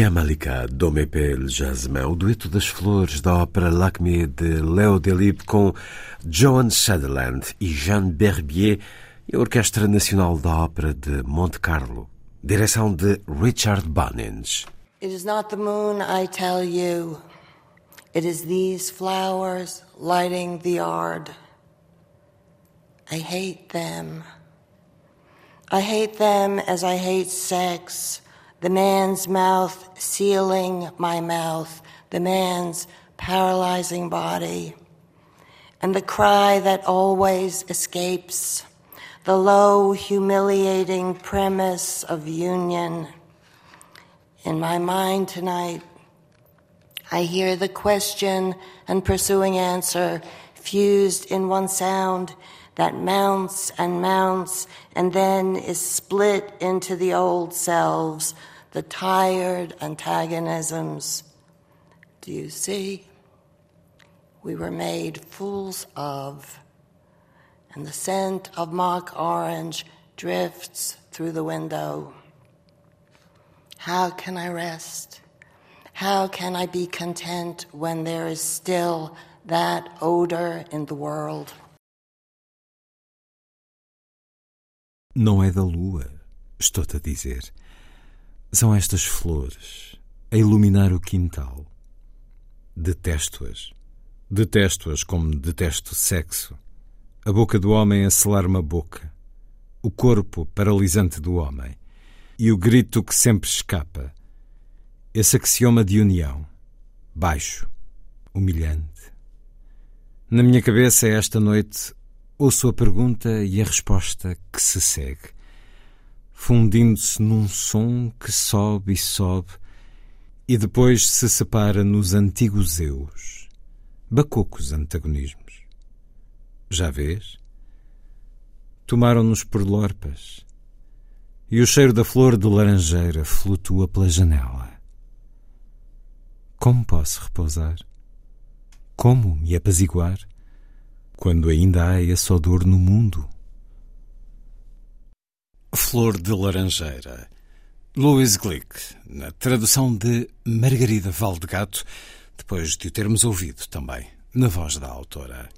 G: Via Malika, Do Mepel Jasmin, o dueto das flores da ópera Lacme de Léo Delibes com Joan Sutherland e Jean Berbier e a Orquestra Nacional da Ópera de Monte Carlo, direção de Richard Bunnings.
D: It is not the moon, I tell you. It is these flowers lighting the yard. I hate them. I hate them as I hate sex. The man's mouth sealing my mouth, the man's paralyzing body, and the cry that always escapes, the low, humiliating premise of union. In my mind tonight, I hear the question and pursuing answer fused in one sound that mounts and mounts and then is split into the old selves the tired antagonisms. Do you see? We were made fools of, and the scent of mock orange drifts through the window. How can I rest? How can I be content when there is still that odor in the world?
C: Não é da lua, estou-te a dizer. São estas flores a iluminar o quintal. Detesto-as. Detesto-as como detesto sexo. A boca do homem a selar uma boca. O corpo paralisante do homem. E o grito que sempre escapa. Esse axioma de união. Baixo. Humilhante. Na minha cabeça, esta noite, ouço a pergunta e a resposta que se segue fundindo-se num som que sobe e sobe e depois se separa nos antigos eus, bacocos antagonismos. Já vês? Tomaram-nos por lorpas e o cheiro da flor de laranjeira flutua pela janela. Como posso repousar? Como me apaziguar? Quando ainda há esse odor no mundo?
F: Flor de Laranjeira. Louis Glick, na tradução de Margarida Valdegato, depois de o termos ouvido também na voz da autora.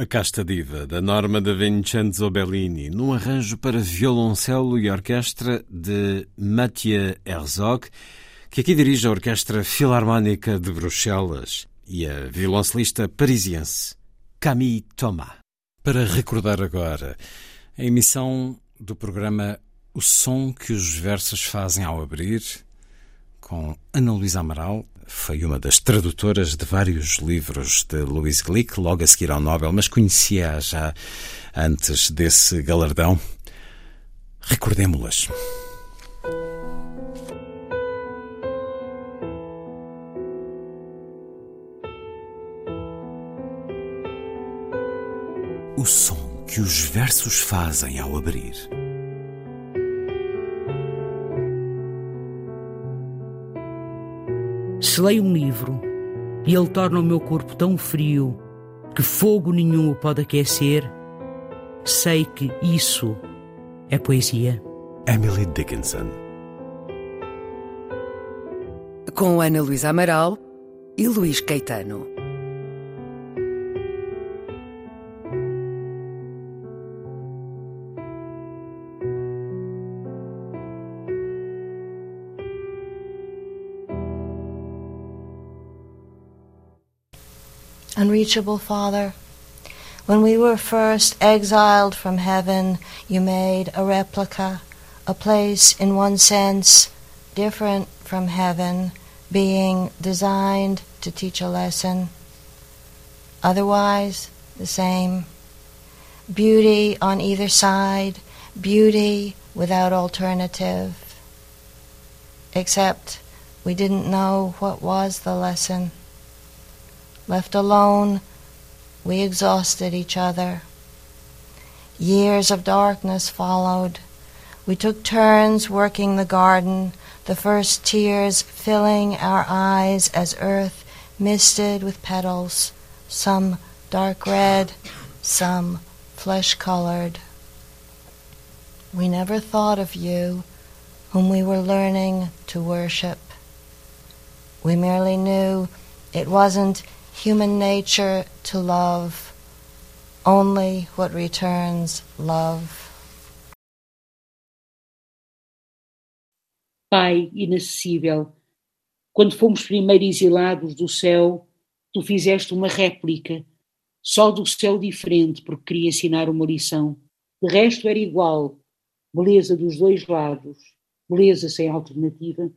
C: A Casta Diva, da Norma de Vincenzo Bellini, num arranjo para violoncelo e orquestra de Mathieu Herzog, que aqui dirige a Orquestra Filarmónica de Bruxelas e a violoncelista parisiense Camille Thomas. Para recordar agora a emissão do programa O Som que os Versos Fazem ao Abrir, com Ana Luísa Amaral, foi uma das tradutoras de vários livros de Louise Glick, logo a seguir ao Nobel, mas conhecia-a já antes desse galardão. Recordemo-las. O som que os versos fazem ao abrir.
H: Se leio um livro e ele torna o meu corpo tão frio que fogo nenhum o pode aquecer, sei que isso é poesia.
G: Emily Dickinson.
I: Com Ana Luísa Amaral e Luís Caetano.
D: Unreachable Father, when we were first exiled from heaven, you made a replica, a place in one sense different from heaven, being designed to teach a lesson, otherwise the same. Beauty on either side, beauty without alternative. Except we didn't know what was the lesson. Left alone, we exhausted each other. Years of darkness followed. We took turns working the garden, the first tears filling our eyes as earth misted with petals, some dark red, some flesh colored. We never thought of you, whom we were learning to worship. We merely knew it wasn't human nature to love only what returns love.
H: Pai inacessível, quando fomos primeiro exilados do céu, tu fizeste uma réplica, só do céu diferente, porque queria ensinar uma lição. De resto era igual, beleza dos dois lados, beleza sem alternativa.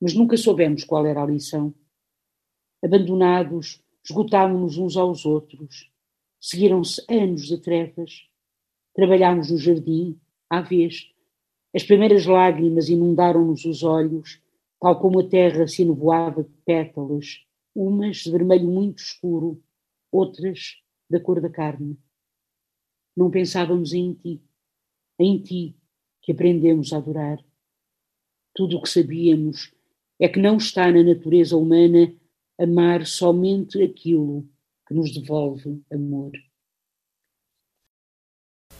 H: Mas nunca soubemos qual era a lição. Abandonados, esgotámos-nos uns aos outros. Seguiram-se anos de trevas. Trabalhámos no jardim, à vez. As primeiras lágrimas inundaram-nos os olhos, tal como a terra se enovoava de pétalas, umas de vermelho muito escuro, outras da cor da carne. Não pensávamos em ti, em ti que aprendemos a adorar. Tudo o que sabíamos é que não está na natureza humana amar somente aquilo que nos devolve amor.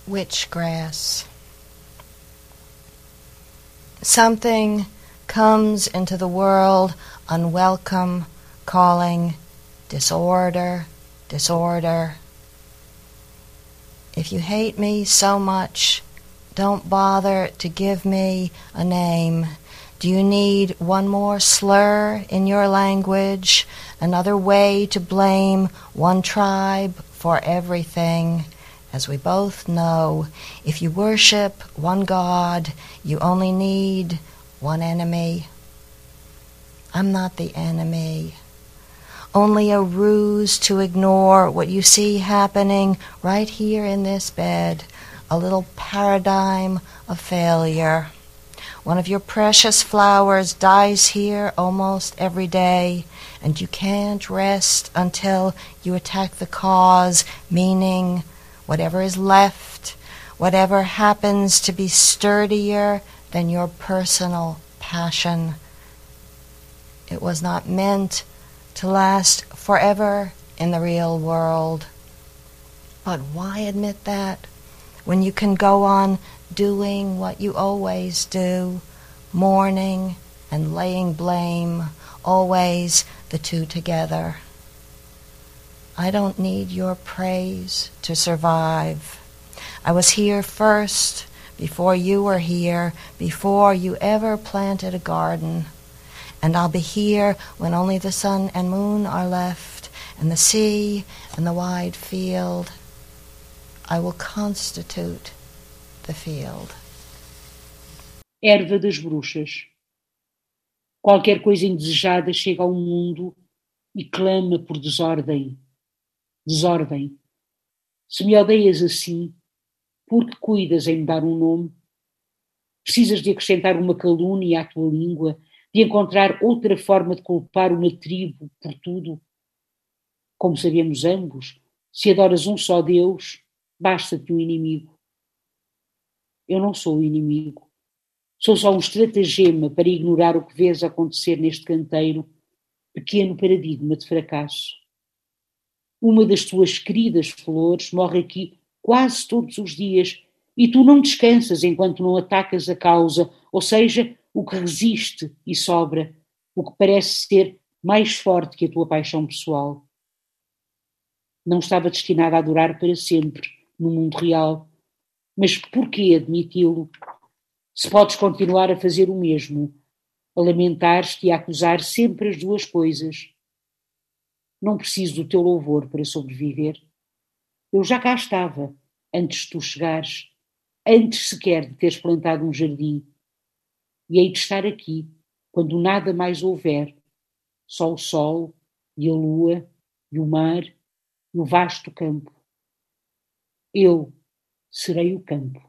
D: Witchgrass. Something comes into the world unwelcome, calling disorder, disorder. If you hate me so much, don't bother to give me a name. Do you need one more slur in your language, another way to blame one tribe for everything? As we both know, if you worship one God, you only need one enemy. I'm not the enemy. Only a ruse to ignore what you see happening right here in this bed, a little paradigm of failure. One of your precious flowers dies here almost every day, and you can't rest until you attack the cause, meaning whatever is left, whatever happens to be sturdier than your personal passion. It was not meant to last forever in the real world. But why admit that when you can go on doing what you always do, mourning and laying blame, always the two together? I don't need your praise to survive. I was here first, before you were here, before you ever planted a garden. And I'll be here when only the sun and moon are left, and the sea and the wide field. I will constitute the field.
H: Erva das bruxas. Qualquer coisa indesejada chega ao mundo e clama por desordem. Desordem. Se me odeias assim, porque cuidas em me dar um nome? Precisas de acrescentar uma calúnia à tua língua, de encontrar outra forma de culpar uma tribo por tudo? Como sabemos ambos, se adoras um só Deus, basta-te um inimigo. Eu não sou o inimigo. Sou só um estratagema para ignorar o que vês acontecer neste canteiro, pequeno paradigma de fracasso. Uma das tuas queridas flores morre aqui quase todos os dias, e tu não descansas enquanto não atacas a causa, ou seja, o que resiste e sobra, o que parece ser mais forte que a tua paixão pessoal. Não estava destinada a durar para sempre no mundo real, mas por que admiti-lo? Se podes continuar a fazer o mesmo, a lamentar-te e a acusar sempre as duas coisas. Não preciso do teu louvor para sobreviver. Eu já cá estava, antes de tu chegares, antes sequer de teres plantado um jardim. E hei de estar aqui, quando nada mais houver, só o sol e a lua e o mar e o vasto campo. Eu serei o campo.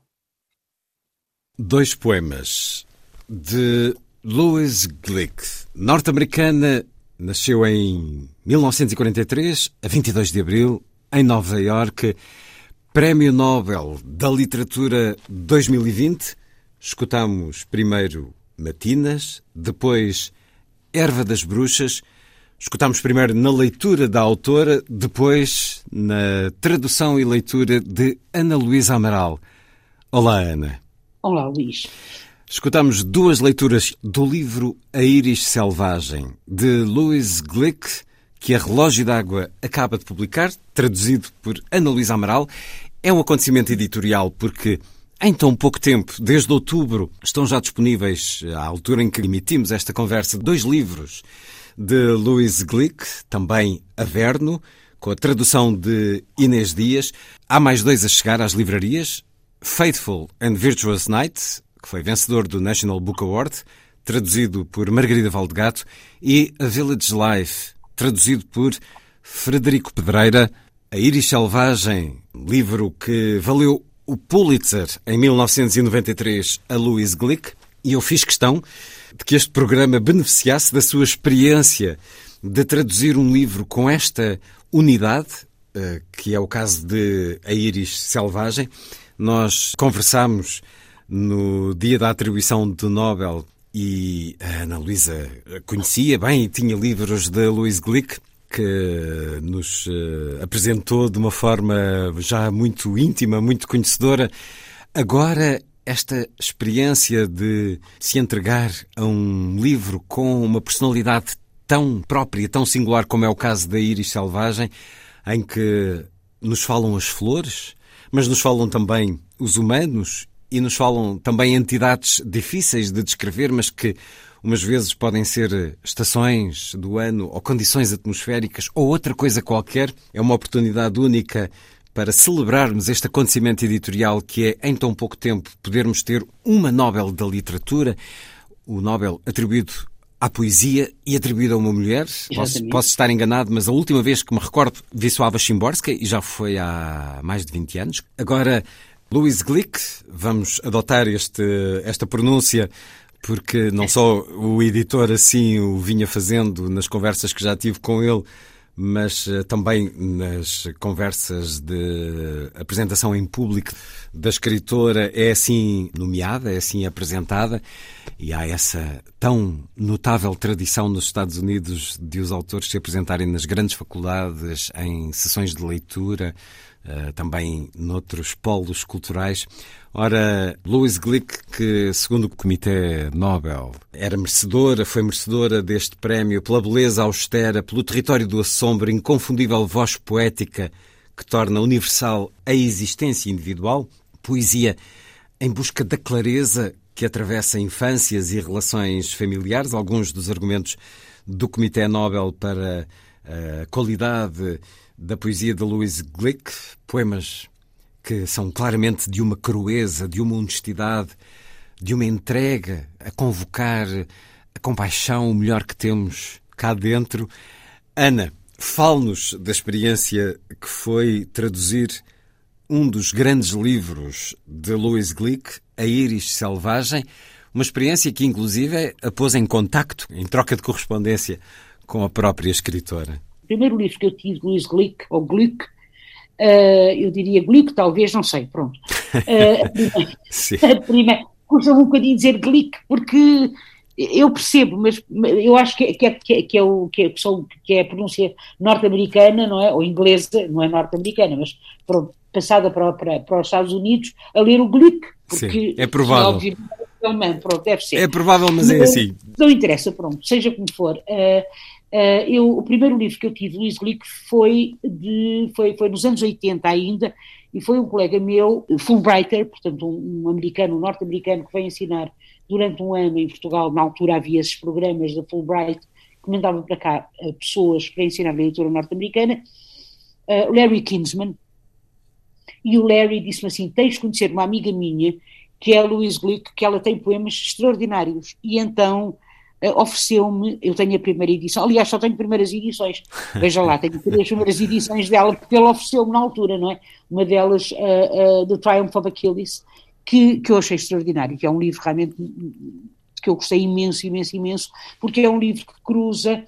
C: Dois poemas de Louise Glick, norte-americana, nasceu em 1943, a 22 de abril, em Nova Iorque, Prémio Nobel da Literatura 2020. Escutamos primeiro Matinas, depois Erva das Bruxas. Escutamos primeiro na leitura da autora, depois na tradução e leitura de Ana Luísa Amaral. Olá, Ana.
H: Olá, Luís.
C: Escutamos duas leituras do livro A Íris Selvagem, de Louise Glick, que a Relógio d'Água acaba de publicar, traduzido por Ana Luísa Amaral. É um acontecimento editorial porque em tão pouco tempo, desde outubro, estão já disponíveis, à altura em que emitimos esta conversa, dois livros de Louise Glick, também Averno, com a tradução de Inês Dias. Há mais dois a chegar às livrarias, Faithful and Virtuous Night, que foi vencedor do National Book Award, traduzido por Margarida Valdegato, e A Village Life, traduzido por Frederico Pedreira, A Iris Selvagem, livro que valeu o Pulitzer em 1993 a Louise Glick, e eu fiz questão de que este programa beneficiasse da sua experiência de traduzir um livro com esta unidade, eh, que é o caso de A Selvagem. Nós conversámos no dia da atribuição do Nobel e a Ana Luísa conhecia bem e tinha livros de Louise Glick que nos uh, apresentou de uma forma já muito íntima, muito conhecedora. Agora, esta experiência de se entregar a um livro com uma personalidade tão própria, tão singular como é o caso da Iris Selvagem, em que nos falam as flores, mas nos falam também os humanos e nos falam também entidades difíceis de descrever, mas que umas vezes podem ser estações do ano ou condições atmosféricas ou outra coisa qualquer. É uma oportunidade única para celebrarmos este acontecimento editorial que é, em tão pouco tempo, podermos ter uma Nobel da Literatura, o Nobel atribuído à poesia e atribuído a uma mulher. Posso, posso, estar enganado, mas a última vez que me recordo Wisława Szymborska, e já foi há mais de 20 anos. Agora, Louis Glick, vamos adotar este, esta pronúncia porque não só o editor assim o vinha fazendo nas conversas que já tive com ele, mas uh, também nas conversas de apresentação em público da escritora é assim nomeada, é assim apresentada, e há essa tão notável tradição nos Estados Unidos de os autores se apresentarem nas grandes faculdades, em sessões de leitura, uh, também noutros polos culturais. Ora, Louise Glick, que segundo o Comitê Nobel era merecedora, foi merecedora deste prémio pela beleza austera, pelo território do assombro, inconfundível voz poética que torna universal a existência individual, poesia em busca da clareza que atravessa infâncias e relações familiares, alguns dos argumentos do Comitê Nobel para a qualidade da poesia de Louise Glick, poemas que são claramente de uma crueza, de uma honestidade, de uma entrega a convocar a compaixão, o melhor que temos cá dentro. Ana, fale-nos da experiência que foi traduzir um dos grandes livros de Louis Glick, A Íris Selvagem, uma experiência que inclusive a pôs em contacto, em troca de correspondência com a própria escritora.
H: O primeiro livro que eu tive de Louis Glick, ou Glick, uh, eu diria Glick, talvez, não sei, pronto. Uh, a primeira, custa um bocadinho dizer Glick, porque eu percebo, mas eu acho que, que, é, que, é, que, é, o, que, é, que é a pronúncia norte-americana, não é? Ou inglesa, não é norte-americana, mas pronto, passada para, para, para os Estados Unidos, a ler o Glick, porque
C: Sim, é provável.
H: É pronto, deve ser.
C: É provável, mas é assim.
H: Não interessa, pronto, seja como for. Uh, uh, eu, o primeiro livro que eu tive, Luís Glick, foi, de, foi, foi nos anos 80 ainda, e foi um colega meu, Fulbrighter, portanto um, um americano, um norte-americano que veio ensinar durante um ano em Portugal, na altura havia esses programas da Fulbright que mandavam para cá uh, pessoas para ensinar a literatura norte-americana, uh, Larry Kinsman, e o Larry disse-me assim, tens de conhecer uma amiga minha, que é a Louise Glick, que ela tem poemas extraordinários, e então ofereceu-me, eu tenho a primeira edição, aliás só tenho primeiras edições, veja lá, tenho três primeiras edições dela, porque ele ofereceu-me na altura, não é? Uma delas, uh, uh, The Triumph of Achilles, que, que eu achei extraordinário, que é um livro realmente que eu gostei imenso, imenso, imenso, porque é um livro que cruza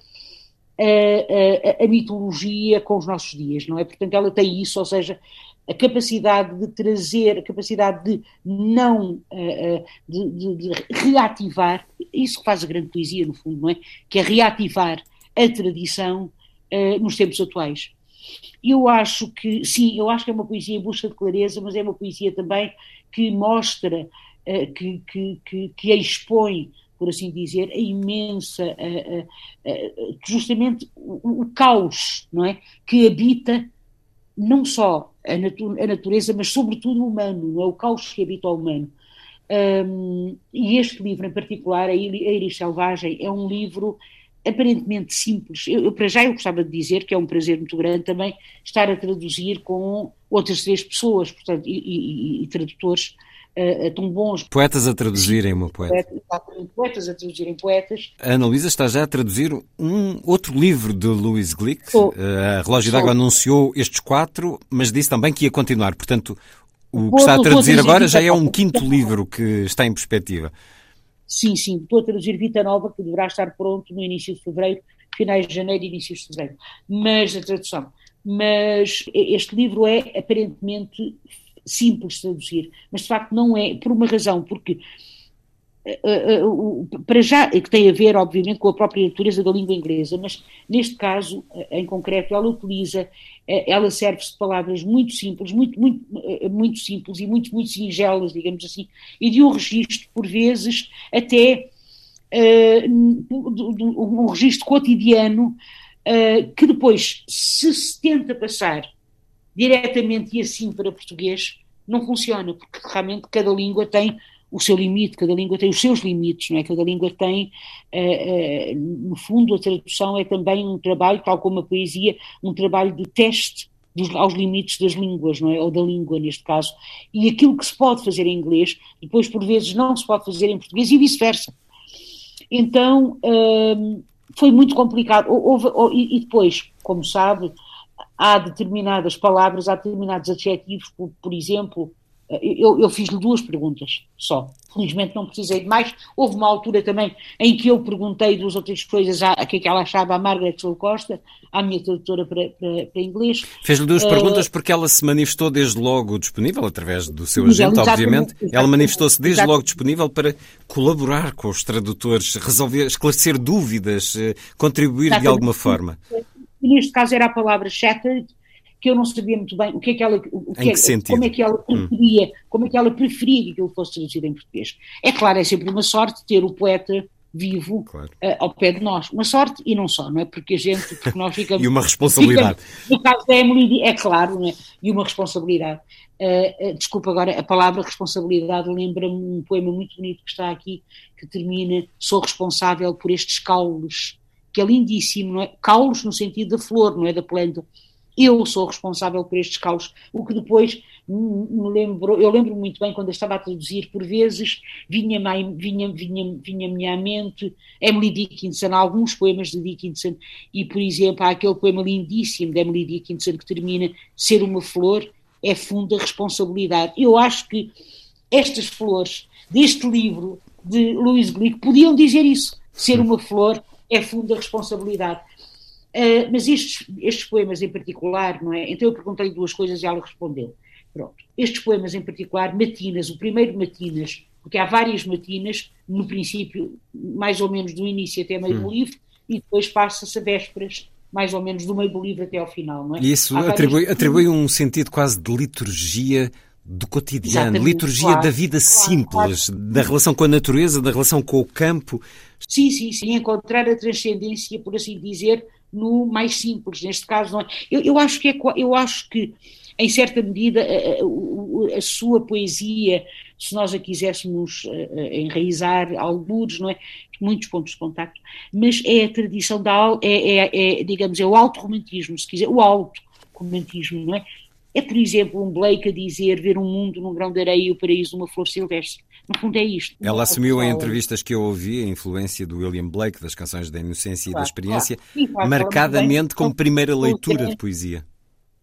H: a, mitologia com os nossos dias, não é? Portanto, ela tem isso, ou seja, a capacidade de trazer, a capacidade de não, uh, de, de, de, reativar, isso que faz a grande poesia, no fundo, não é? Que é reativar a tradição uh, nos tempos atuais. Eu acho que, sim, eu acho que é uma poesia em busca de clareza, mas é uma poesia também que mostra, que, que, que, que expõe, por assim dizer, a imensa, justamente o, o caos, não é? Que habita não só a, natu a natureza, mas sobretudo o humano, não é? o caos que habita o humano. Um, e este livro em particular, A Iris Selvagem, é um livro aparentemente simples. Eu, eu, para já eu gostava de dizer que é um prazer muito grande também estar a traduzir com outras três pessoas, portanto, e, e, e tradutores uh, tão bons.
C: Poetas a traduzirem uma poeta.
H: Poetas a traduzirem poetas.
C: A Ana Luísa está já a traduzir um outro livro de Louis Glick. Sou. Uh, a Relógio d'Água anunciou estes quatro, mas disse também que ia continuar. Portanto, o que está a traduzir agora já é um quinto livro que está em perspectiva.
H: Sim, sim, estou a traduzir Vita Nova, que deverá estar pronto no início de fevereiro, finais de janeiro e início de fevereiro. Mas a tradução. Mas este livro é aparentemente simples traduzir, mas de facto não é, por uma razão, porque uh, uh, uh, para já, que tem a ver, obviamente, com a própria natureza da língua inglesa, mas neste caso, em concreto, ela utiliza, ela serve-se de palavras muito simples, muito, muito, muito simples e muito, muito singelas, digamos assim, e de um registro, por vezes, até um registro cotidiano, que depois, se se tenta passar diretamente e assim para português não funciona, porque realmente cada língua tem o seu limite, cada língua tem os seus limites, não é? Cada língua tem, uh, uh, no fundo, a tradução é também um trabalho, tal como a poesia, um trabalho de teste dos, aos limites das línguas, não é? Ou da língua, neste caso. E aquilo que se pode fazer em inglês, depois, por vezes, não se pode fazer em português e vice-versa. Então, uh, foi muito complicado. Houve, e depois, como sabe, há determinadas palavras, há determinados adjetivos, por, por exemplo, eu, eu fiz-lhe duas perguntas só. Felizmente não precisei de mais. Houve uma altura também em que eu perguntei duas outras coisas a, a que, é que ela achava a Margaret Costa, à minha tradutora para, para, para inglês.
C: Fez-lhe duas uh, perguntas porque ela se manifestou desde logo disponível, através do seu agente, obviamente. Exatamente, ela manifestou-se desde exatamente. logo disponível para colaborar com os tradutores, resolver, esclarecer dúvidas, eh, contribuir de alguma forma
H: neste caso era a palavra shattered, que eu não sabia muito bem o que é que ela, o
C: que,
H: é,
C: que
H: como é que ela hum. preferia, hum. como é que ela preferia que aquilo fosse traduzido em português. É claro, é sempre uma sorte ter o poeta vivo claro. uh, ao pé de nós. Uma sorte e não só, não é? Porque a gente, porque nós ficamos.
C: e uma responsabilidade.
H: Ficamos, no caso da Emily, é claro, não é? E uma responsabilidade. Uh, uh, desculpa agora, a palavra responsabilidade lembra-me um poema muito bonito que está aqui, que termina: Sou responsável por estes caules, que é lindíssimo, não é? Caules no sentido da flor, não é? Da planta eu sou responsável por estes caos, o que depois me lembrou, eu lembro muito bem quando eu estava a traduzir, por vezes vinha, vinha, vinha, vinha-me à mente Emily Dickinson, alguns poemas de Dickinson, e por exemplo há aquele poema lindíssimo de Emily Dickinson que termina ser uma flor é funda responsabilidade. Eu acho que estas flores deste livro de Louise Glick podiam dizer isso, ser uma flor é funda responsabilidade. Uh, mas estes, estes poemas em particular, não é? Então eu perguntei duas coisas e ela respondeu. Pronto. Estes poemas em particular, matinas, o primeiro matinas, porque há várias matinas, no princípio, mais ou menos do início até meio hum. do livro, e depois passa-se a vésperas, mais ou menos do meio do livro até ao final, não é?
C: E isso atribui, atribui um sentido quase de liturgia do cotidiano, Exatamente, liturgia claro, da vida claro, simples, claro. da relação com a natureza, da relação com o campo.
H: Sim, sim, sim, encontrar a transcendência, por assim dizer, no mais simples, neste caso não é. Eu, eu acho que é, eu acho que em certa medida a, a, a, sua poesia, se nós a quiséssemos enraizar alguns, não é, muitos pontos de contacto, mas é a tradição da é, é, é digamos é o alto romantismo, se quiser, o alto romantismo, não é? É, por exemplo, um Blake a dizer ver um mundo num grão de areia e o paraíso numa flor silvestre. No fundo é isto.
C: Ela assumiu em entrevistas que eu ouvi a influência do William Blake, das canções da inocência claro, e da experiência, claro. Claro, marcadamente como primeira leitura de poesia.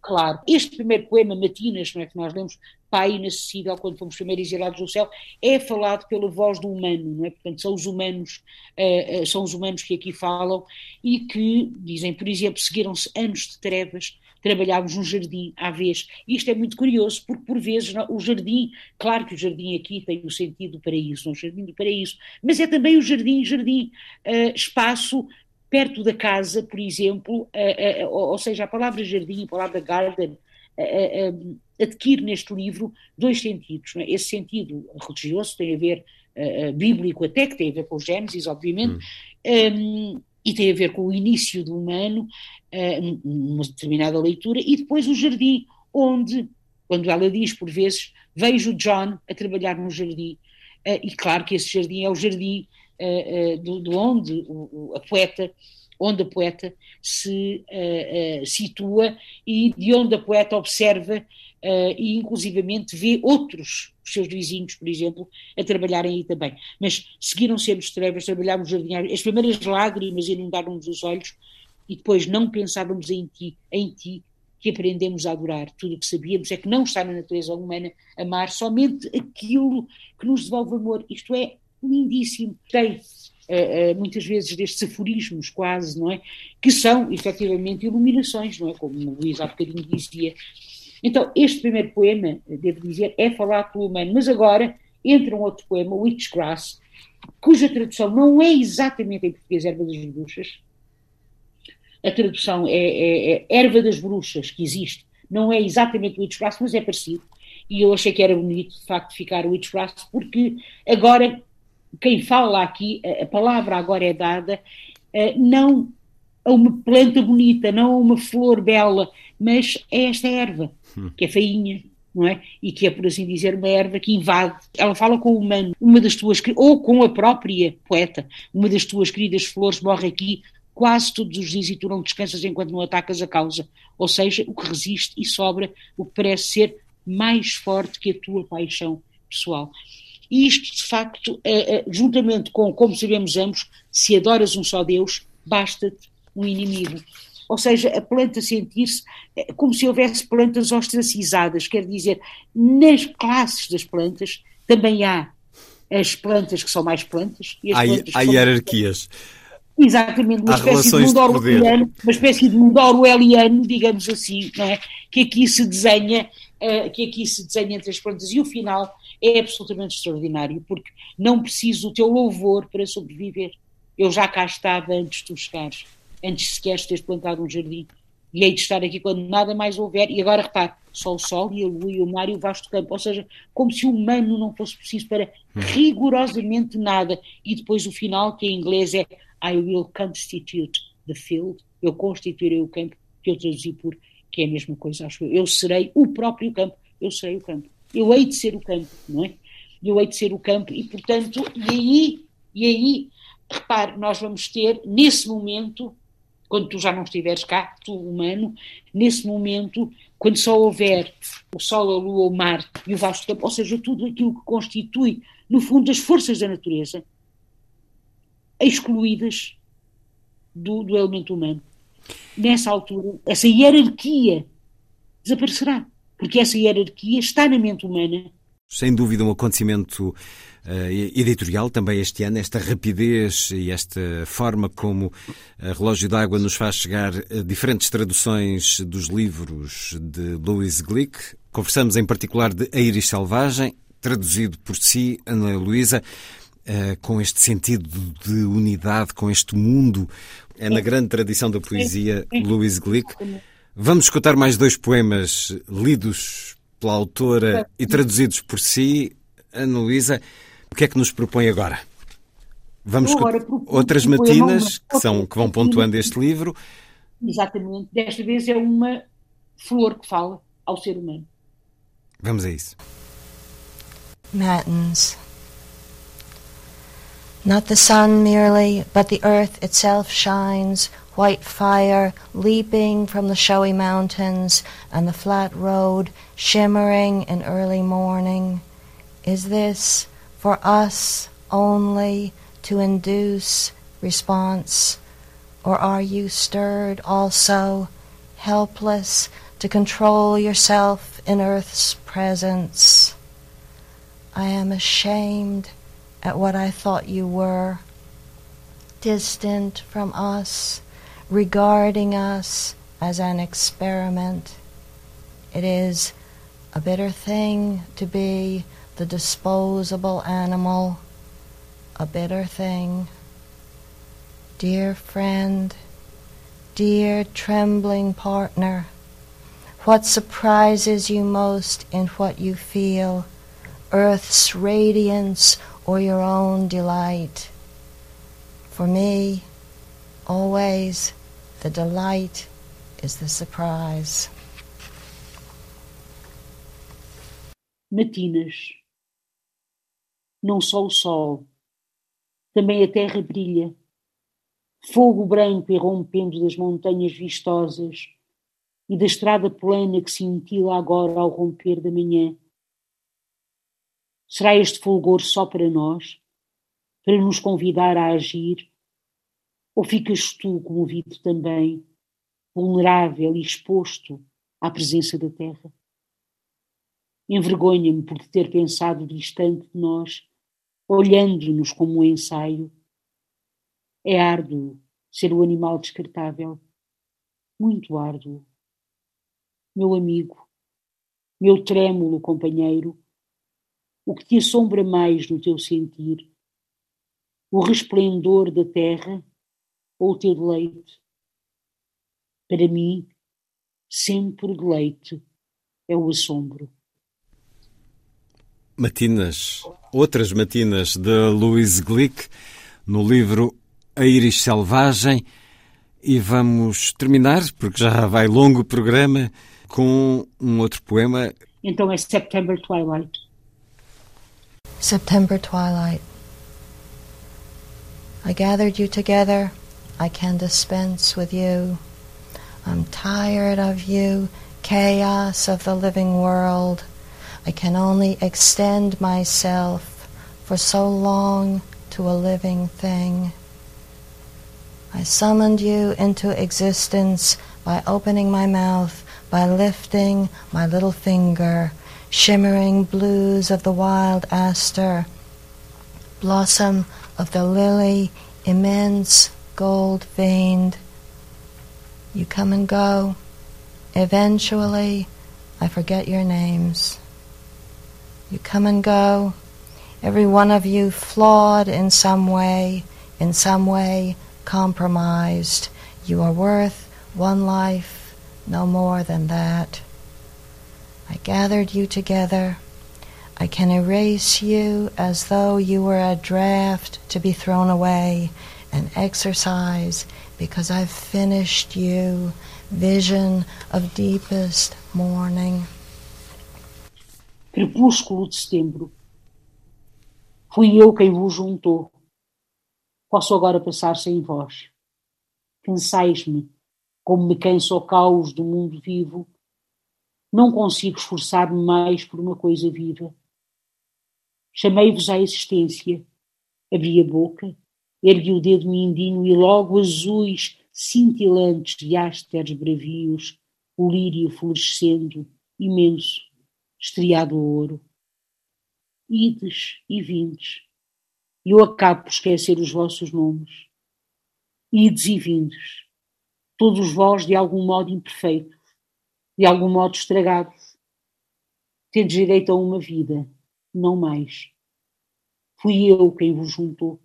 H: Claro. Este primeiro poema, Matinas, não é, que nós lemos, Pai inacessível, quando fomos primeiro exilados do céu, é falado pela voz do humano, não é? Portanto, são os humanos, uh, uh, são os humanos que aqui falam e que, dizem, por exemplo, seguiram-se anos de trevas, trabalhámos no jardim à vez. Isto é muito curioso, porque por vezes o jardim, claro que o jardim aqui tem o sentido do paraíso, o jardim do paraíso, mas é também o jardim, jardim, uh, espaço perto da casa, por exemplo, uh, uh, ou seja, a palavra jardim, a palavra garden, adquire neste livro dois sentidos. É? Esse sentido religioso tem a ver, bíblico até, que tem a ver com Gênesis, obviamente, hum. um, e tem a ver com o início do humano, numa determinada leitura, e depois o jardim, onde, quando ela diz por vezes, vejo John a trabalhar no jardim, uh, e claro que esse jardim é o jardim uh, do, do, onde o, a poeta onde a poeta se situa e de onde a poeta observa uh, e inclusivamente vê outros os seus vizinhos, por exemplo, a trabalharem aí também. Mas seguiram sempre trevas, trabalhámos jardinário, as primeiras lágrimas inundaram-nos os olhos e depois não pensávamos em ti, em ti, que aprendemos a adorar. Tudo o que sabíamos é que não está na natureza humana amar somente aquilo que nos devolve amor. Isto é lindíssimo. Tem uh, uh, muitas vezes destes aforismos quase, não é? Que são efetivamente iluminações, não é? Como o Luís há bocadinho dizia. Então, este primeiro poema, devo dizer, é falar pelo humano, mas agora entra um outro poema, Witchgrass, cuja tradução não é exatamente em português Erva das Bruxas. A tradução é, é, é Erva das Bruxas, que existe. Não é exatamente Witchgrass, mas é parecido. E eu achei que era bonito, de facto, ficar Witchgrass, porque agora quem fala aqui, a palavra agora é dada eh, não a uma planta bonita, não a uma flor bela, mas a esta erva, hum. que é feinha, não é? E que é, por assim dizer, uma erva que invade. Ela fala com o humano, uma das tuas, ou com a própria poeta, uma das tuas queridas flores morre aqui quase todos os dias e tu não descansas enquanto não atacas a causa. Ou seja, o que resiste e sobra, o que parece ser mais forte que a tua paixão pessoal. E isto, de facto, é, é, juntamente com, como sabemos ambos, se adoras um só Deus, basta-te um inimigo. Ou seja, a planta sentir-se é, como se houvesse plantas ostracizadas, quer dizer, nas classes das plantas também há as plantas que são mais plantas e as
C: há,
H: plantas
C: há hierarquias.
H: Exatamente, uma espécie, de mundo orwelliano, uma espécie de mundo orwelliano, digamos assim, é? que aqui se desenha, uh, que aqui se desenha entre as plantas e o final é absolutamente extraordinário, porque não preciso do teu louvor para sobreviver. Eu já cá estava antes de tu chegares, antes sequer de teres plantado um jardim. e hei de estar aqui quando nada mais houver. E agora repare, só o sol e a lua e o mar e o vasto campo, ou seja, como se o humano não fosse preciso para uhum. rigorosamente nada. E depois o final, que em inglês é I will constitute the field, eu constituirei o campo, que eu traduzi por que é a mesma coisa, acho eu. Eu serei o próprio campo, eu serei o campo. Eu hei de ser o campo, não é? Eu hei de ser o campo e, portanto, e aí, e aí, repare, nós vamos ter, nesse momento, quando tu já não estiveres cá, tu humano, nesse momento, quando só houver o Sol, a Lua, o mar e o vasto campo, ou seja, tudo aquilo que constitui, no fundo, as forças da natureza, excluídas do, do elemento humano. Nessa altura, essa hierarquia desaparecerá, porque essa hierarquia está na mente humana.
C: Sem dúvida, um acontecimento editorial também este ano, esta rapidez e esta forma como a Relógio d'Água nos faz chegar a diferentes traduções dos livros de Louis Glick. Conversamos em particular de A Iris Selvagem, traduzido por si, Ana Luísa, uh, com este sentido de unidade, com este mundo. É na grande tradição da poesia Louis Glick. Vamos escutar mais dois poemas lidos pela autora e traduzidos por si, Ana Luísa. O que é que nos propõe agora? Vamos com outras matinas que, são, que vão pontuando este livro.
H: Exatamente. Desta vez é uma flor que fala ao ser humano.
C: Vamos a isso.
D: Matins. Not the sun merely, but the earth itself shines, white fire leaping from the showy mountains, and the flat road shimmering in early morning. Is this for us only to induce response? Or are you stirred also, helpless to control yourself in earth's presence? I am ashamed at what I thought you were, distant from us, regarding us as an experiment. It is a bitter thing to be the disposable animal, a bitter thing. Dear friend, dear trembling partner, what surprises you most in what you feel, earth's radiance or your own delight? For me, always the delight is the surprise.
H: Matinas não só o sol, também a terra brilha. Fogo branco irrompendo das montanhas vistosas e da estrada plana que cintila agora ao romper da manhã. Será este fulgor só para nós, para nos convidar a agir? Ou ficas tu comovido também, vulnerável e exposto à presença da terra? Envergonha-me por ter pensado distante de nós olhando-nos como um ensaio. É árduo ser o animal descartável, muito árduo. Meu amigo, meu trêmulo companheiro, o que te assombra mais no teu sentir? O resplendor da terra ou o teu deleite? Para mim, sempre o deleite é o assombro.
C: Matinas, outras matinas de Louise Glick, no livro A Iris Selvagem. E vamos terminar, porque já vai longo o programa, com um outro poema.
H: Então é September Twilight.
D: September Twilight. I gathered you together. I can dispense with you. I'm tired of you, chaos of the living world. I can only extend myself for so long to a living thing. I summoned you into existence by opening my mouth, by lifting my little finger, shimmering blues of the wild aster, blossom of the lily, immense gold veined. You come and go. Eventually, I forget your names. You come and go, every one of you flawed in some way, in some way compromised. You are worth one life, no more than that. I gathered you together. I can erase you as though you were a draft to be thrown away, an exercise, because I've finished you, vision of deepest morning.
H: Crepúsculo de setembro. Fui eu quem vos juntou. Posso agora passar sem vós. Cansais-me, como me cansa o caos do mundo vivo. Não consigo esforçar-me mais por uma coisa viva. Chamei-vos à existência. Abri a boca, ergui o dedo mindinho e logo azuis, cintilantes de ásteres bravios, o lírio florescendo, imenso, estriado a ouro. Ides e vindes, e eu acabo por esquecer os vossos nomes. Ides e vindes, todos vós de algum modo imperfeitos, de algum modo estragados. Tendes direito a uma vida, não mais. Fui eu quem vos juntou.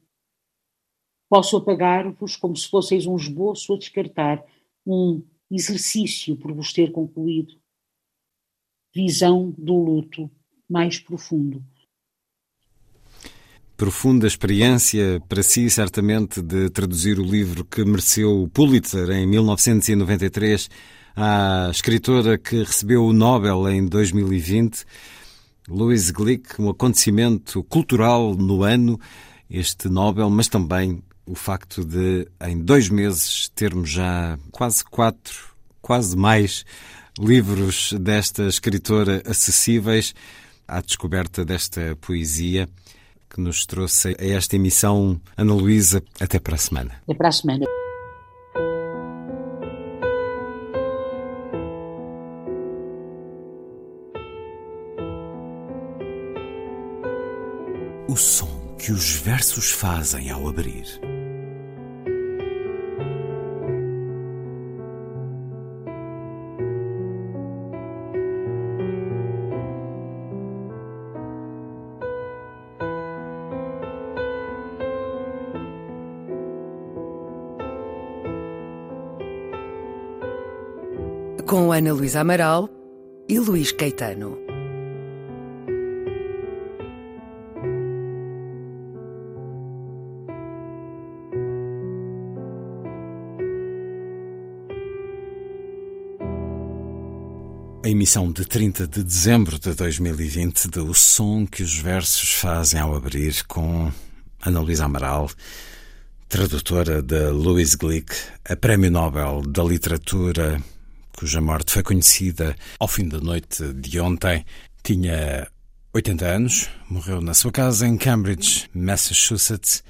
H: Posso apagar-vos como se fosseis um esboço a descartar, um exercício por vos ter concluído visão do luto mais profundo.
C: Profunda experiência para si, certamente, de traduzir o livro que mereceu o Pulitzer em 1993 à escritora que recebeu o Nobel em 2020, Louise Glick, um acontecimento cultural no ano, este Nobel, mas também o facto de, em dois meses, termos já quase quatro, quase mais livros desta escritora acessíveis à descoberta desta poesia que nos trouxe a esta emissão. Ana Luísa, até para a semana.
H: Até para a semana.
C: O som que os versos fazem ao abrir.
I: Ana Luísa Amaral e Luís Caetano.
C: A emissão de 30 de dezembro de 2020 de O Som que os Versos Fazem ao Abrir com Ana Luísa Amaral, tradutora de Louise Glick, a Prémio Nobel da Literatura cuja morte foi conhecida ao fim da noite de ontem. Tinha 80 anos, morreu na sua casa em Cambridge, Massachusetts.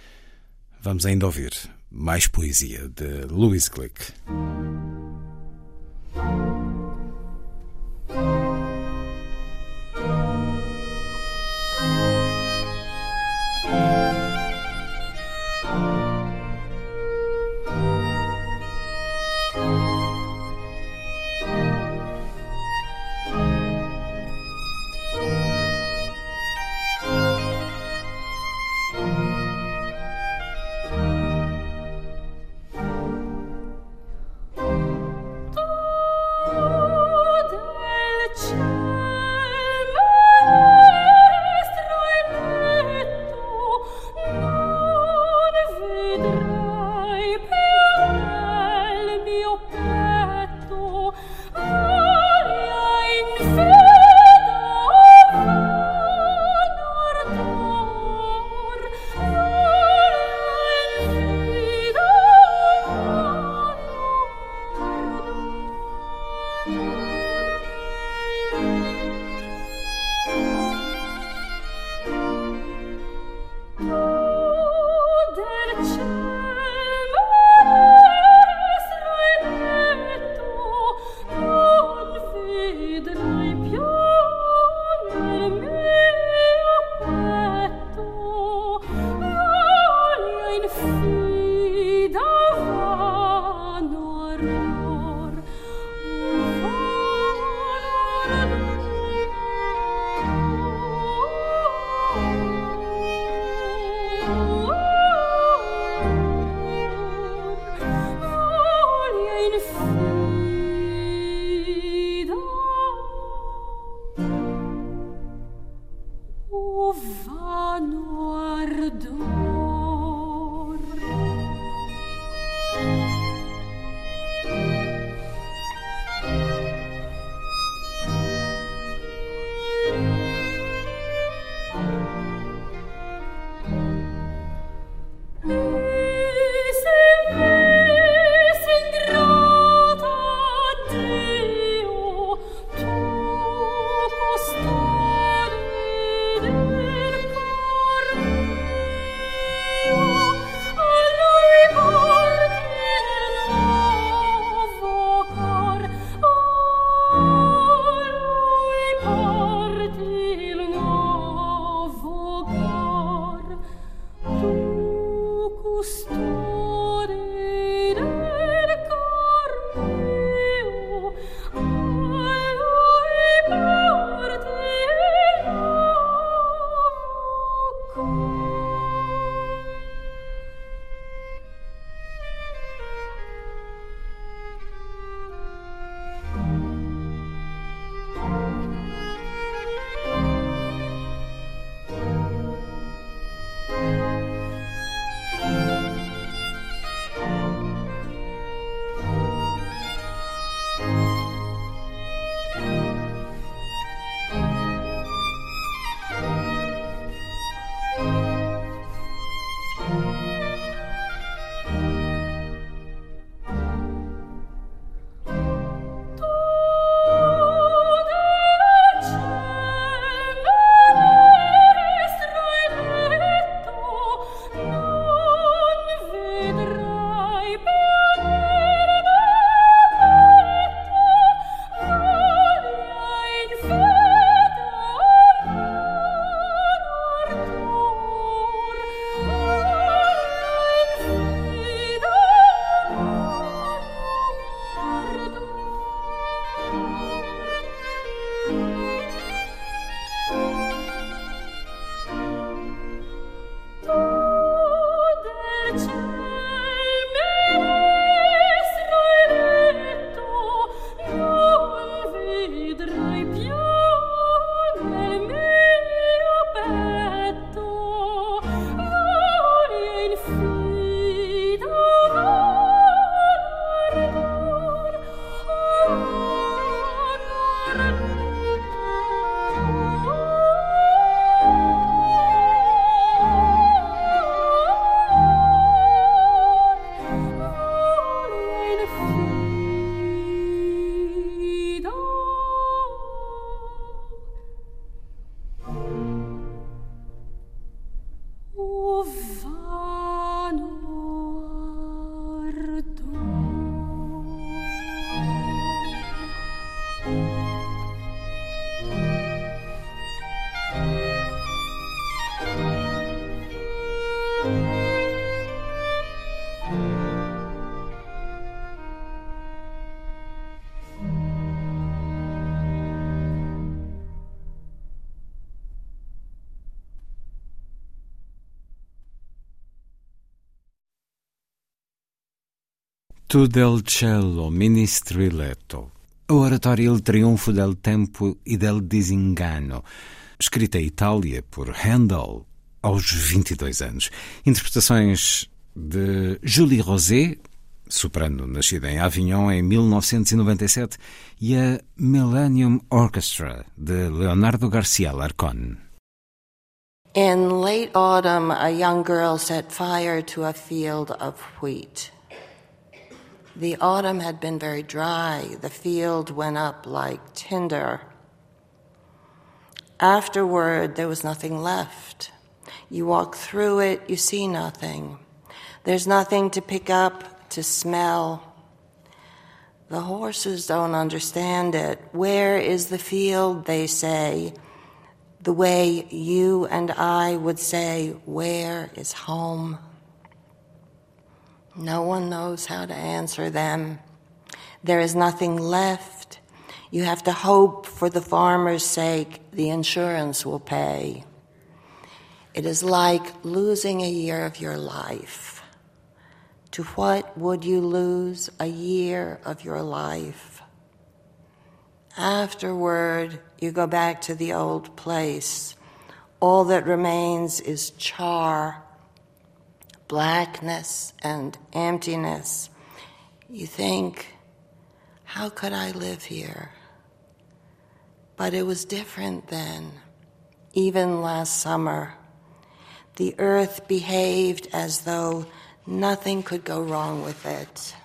C: Vamos ainda ouvir mais poesia de Louise Glick. Tu del cielo ministri letto. A oratória Il triunfo del tempo e del disengano, escrita em Itália por Handel aos 22 anos. Interpretações de Julie Rosé, soprano nascida em Avignon em 1997, e a Millennium Orchestra de Leonardo Garcia Larcon.
D: In late autumn, a young girl set fire to a field of wheat. The autumn had been very dry. The field went up like tinder. Afterward, there was nothing left. You walk through it, you see nothing. There's nothing to pick up, to smell. The horses don't understand it. Where is the field, they say, the way you and I would say, Where is home? No one knows how to answer them. There is nothing left. You have to hope for the farmer's sake the insurance will pay. It is like losing a year of your life. To what would you lose a year of your life? Afterward, you go back to the old place. All that remains is char, blackness, and emptiness. You think, how could I live here? But it was different then. Even last summer, the earth behaved as though nothing could go wrong with it.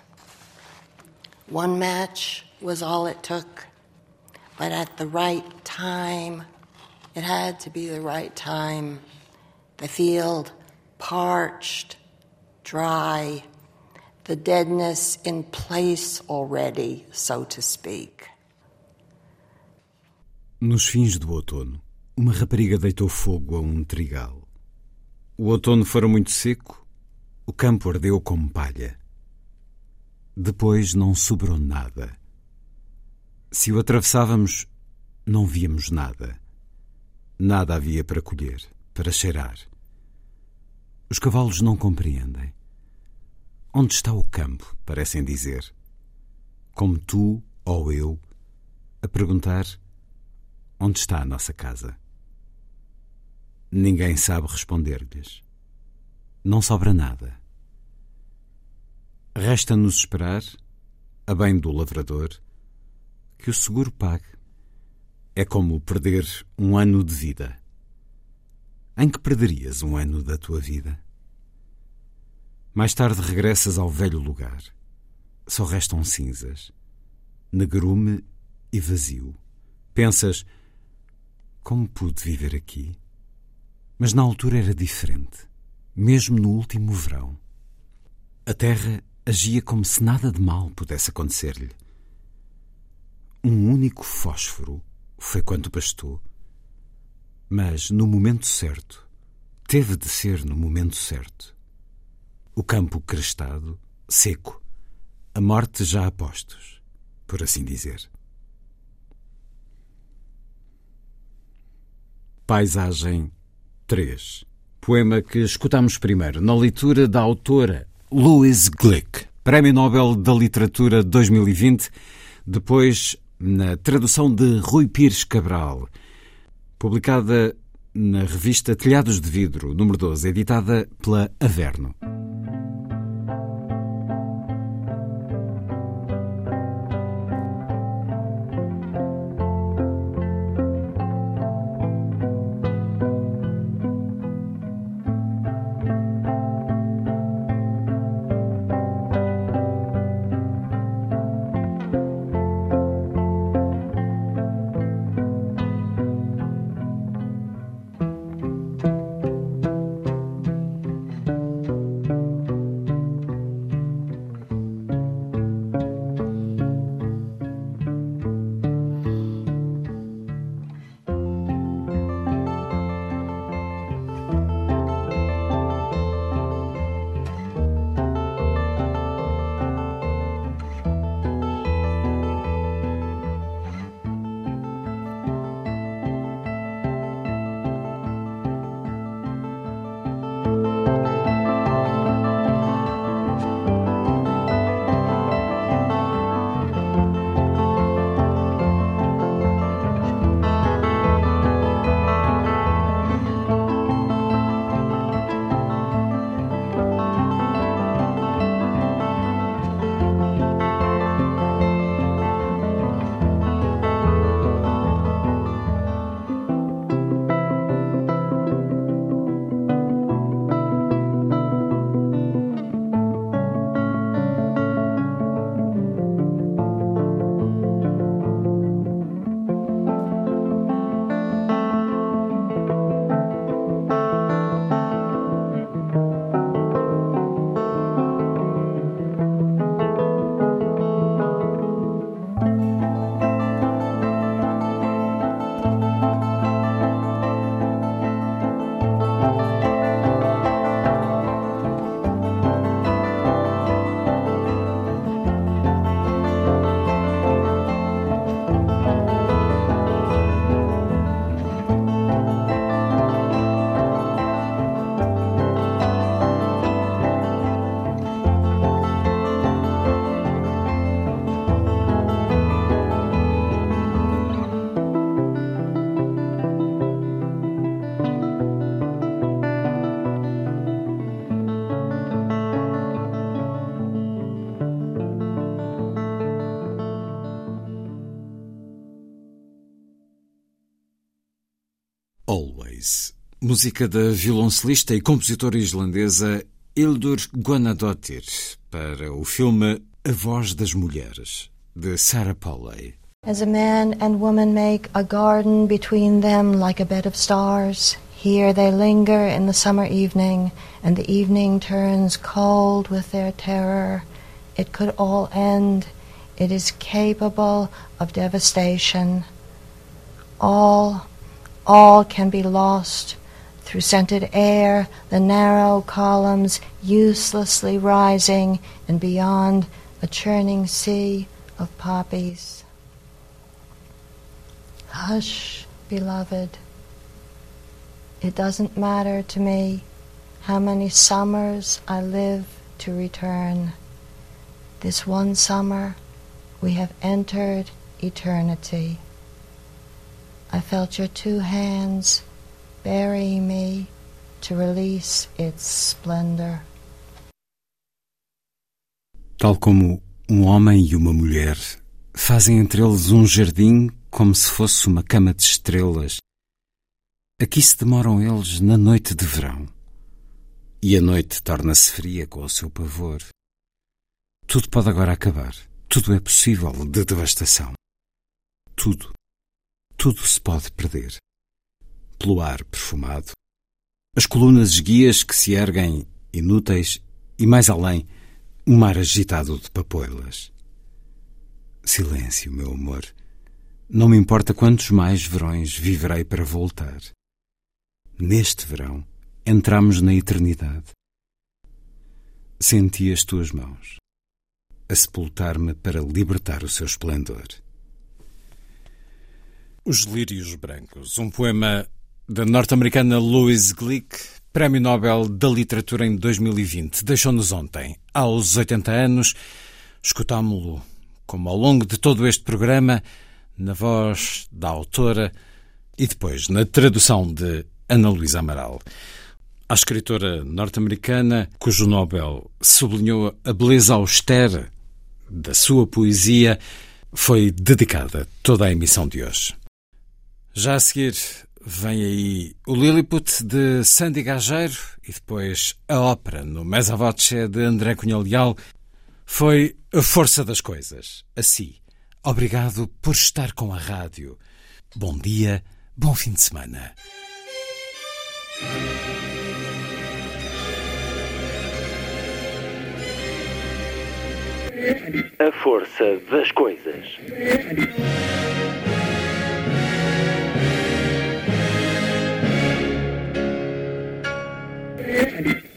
D: One match was all it took but at the right time, it had to be the right time. The field parched, dry, the deadness in place already, so to speak.
C: Nos fins do outono, uma rapariga deitou fogo a um trigal. O outono fora muito seco, o campo ardeu como palha. Depois não sobrou nada se o atravessávamos, não víamos nada. Nada havia para colher, para cheirar. Os cavalos não compreendem. Onde está o campo, parecem dizer. Como tu ou eu, a perguntar: onde está a nossa casa? Ninguém sabe responder-lhes. Não sobra nada. Resta-nos esperar, a bem do lavrador, que o seguro pague. É como perder um ano de vida. Em que perderias um ano da tua vida? Mais tarde regressas ao velho lugar. Só restam cinzas, negrume e vazio. Pensas: como pude viver aqui? Mas na altura era diferente, mesmo no último verão. A terra agia como se nada de mal pudesse acontecer-lhe. Um único fósforo foi quanto bastou. Mas no momento certo, teve de ser no momento certo. O campo crestado, seco, a morte já a postos, por assim dizer. Paisagem 3. Poema que escutamos primeiro na leitura da autora Louise Glick, Prémio Nobel da Literatura 2020, depois na tradução de Rui Pires Cabral, publicada na revista Telhados de Vidro, número 12, editada pela Averno. Música da violoncelista e compositora islandesa Hildur Guðnadóttir para o filme A Voz das Mulheres, de Sarah Polley.
D: As a man and woman make a garden between them like a bed of stars, here they linger in the summer evening, and the evening turns cold with their terror. It could all end. It is capable of devastation. All, all can be lost through scented air, the narrow columns uselessly rising, and beyond a churning sea of poppies. Hush, beloved. It doesn't matter to me how many summers I live to return. This one summer we have entered eternity. I felt your two hands burying me to release its splendor.
C: Tal como um homem e uma mulher fazem entre eles um jardim como se fosse uma cama de estrelas. Aqui se demoram eles na noite de verão. E a noite torna-se fria com o seu pavor. Tudo pode agora acabar. Tudo é possível de devastação. Tudo. Tudo se pode perder. Pelo ar perfumado. As colunas esguias que se erguem, inúteis, e mais além, um mar agitado de papoilas. Silêncio, meu amor. Não me importa quantos mais verões viverei para voltar. Neste verão, entramos na eternidade. Senti as tuas mãos a sepultar-me para libertar o seu esplendor. Os Lírios Brancos, um poema da norte-americana Louise Glick, Prémio Nobel da Literatura em 2020. Deixou-nos ontem, aos 80 anos. Escutámo-lo, como ao longo de todo este programa, na voz da autora e depois na tradução de Ana Luísa Amaral. A escritora norte-americana, cujo Nobel sublinhou a beleza austera da sua poesia, foi dedicada toda a emissão de hoje. Já a seguir vem aí o Lilliput de Sandy Gageiro e depois a ópera no Mesa Voce de André Cunha Leal. Foi a força das coisas. Assim, obrigado por estar com a rádio. Bom dia, bom fim de semana.
J: A força das coisas.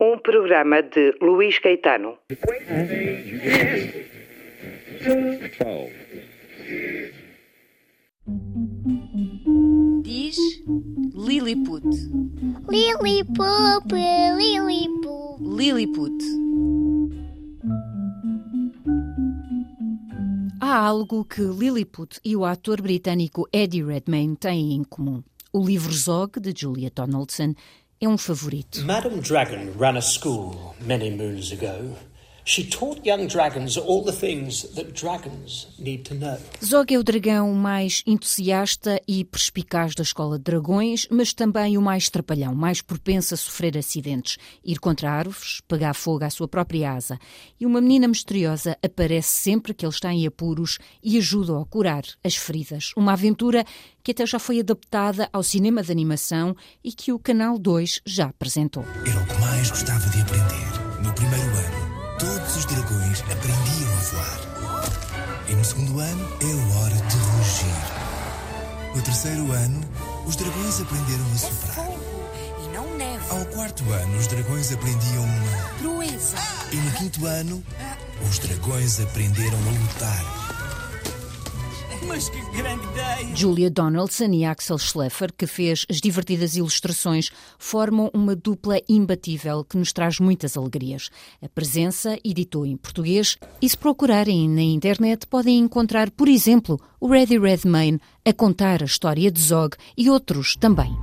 B: Um programa de Luís Caetano.
K: Diz Lilliput.
L: Lilliput, Lilliput.
K: Lilliput. Há algo que Lilliput e o ator britânico Eddie Redmayne têm em comum. O livro Zog, de Julia Donaldson, é um favorito.
M: Madame Dragon ran a school many moons ago. She taught young dragons all the things that dragons need to know.
K: Zog é o dragão mais entusiasta e perspicaz da escola de dragões, mas também o mais trapalhão, mais propenso a sofrer acidentes, ir contra árvores, pegar fogo à sua própria asa. E uma menina misteriosa aparece sempre que ele está em apuros e ajuda-o a curar as feridas. Uma aventura que até já foi adaptada ao cinema de animação e que o Canal 2 já apresentou.
N: Era o que mais gostava de aprender. Ano, é hora de rugir. No terceiro ano, os dragões aprenderam a soprar.
O: E não neve.
N: Ao quarto ano, os dragões aprendiam uma
O: proeza.
N: E no quinto ano, os dragões aprenderam a lutar.
O: Mas que grande ideia!
K: Julia Donaldson e Axel Schleifer, que fez as divertidas ilustrações, formam uma dupla imbatível que nos traz muitas alegrias. A Presença editou em português e, se procurarem na internet, podem encontrar, por exemplo, o Ready Redmayne a contar a história de Zog e outros também.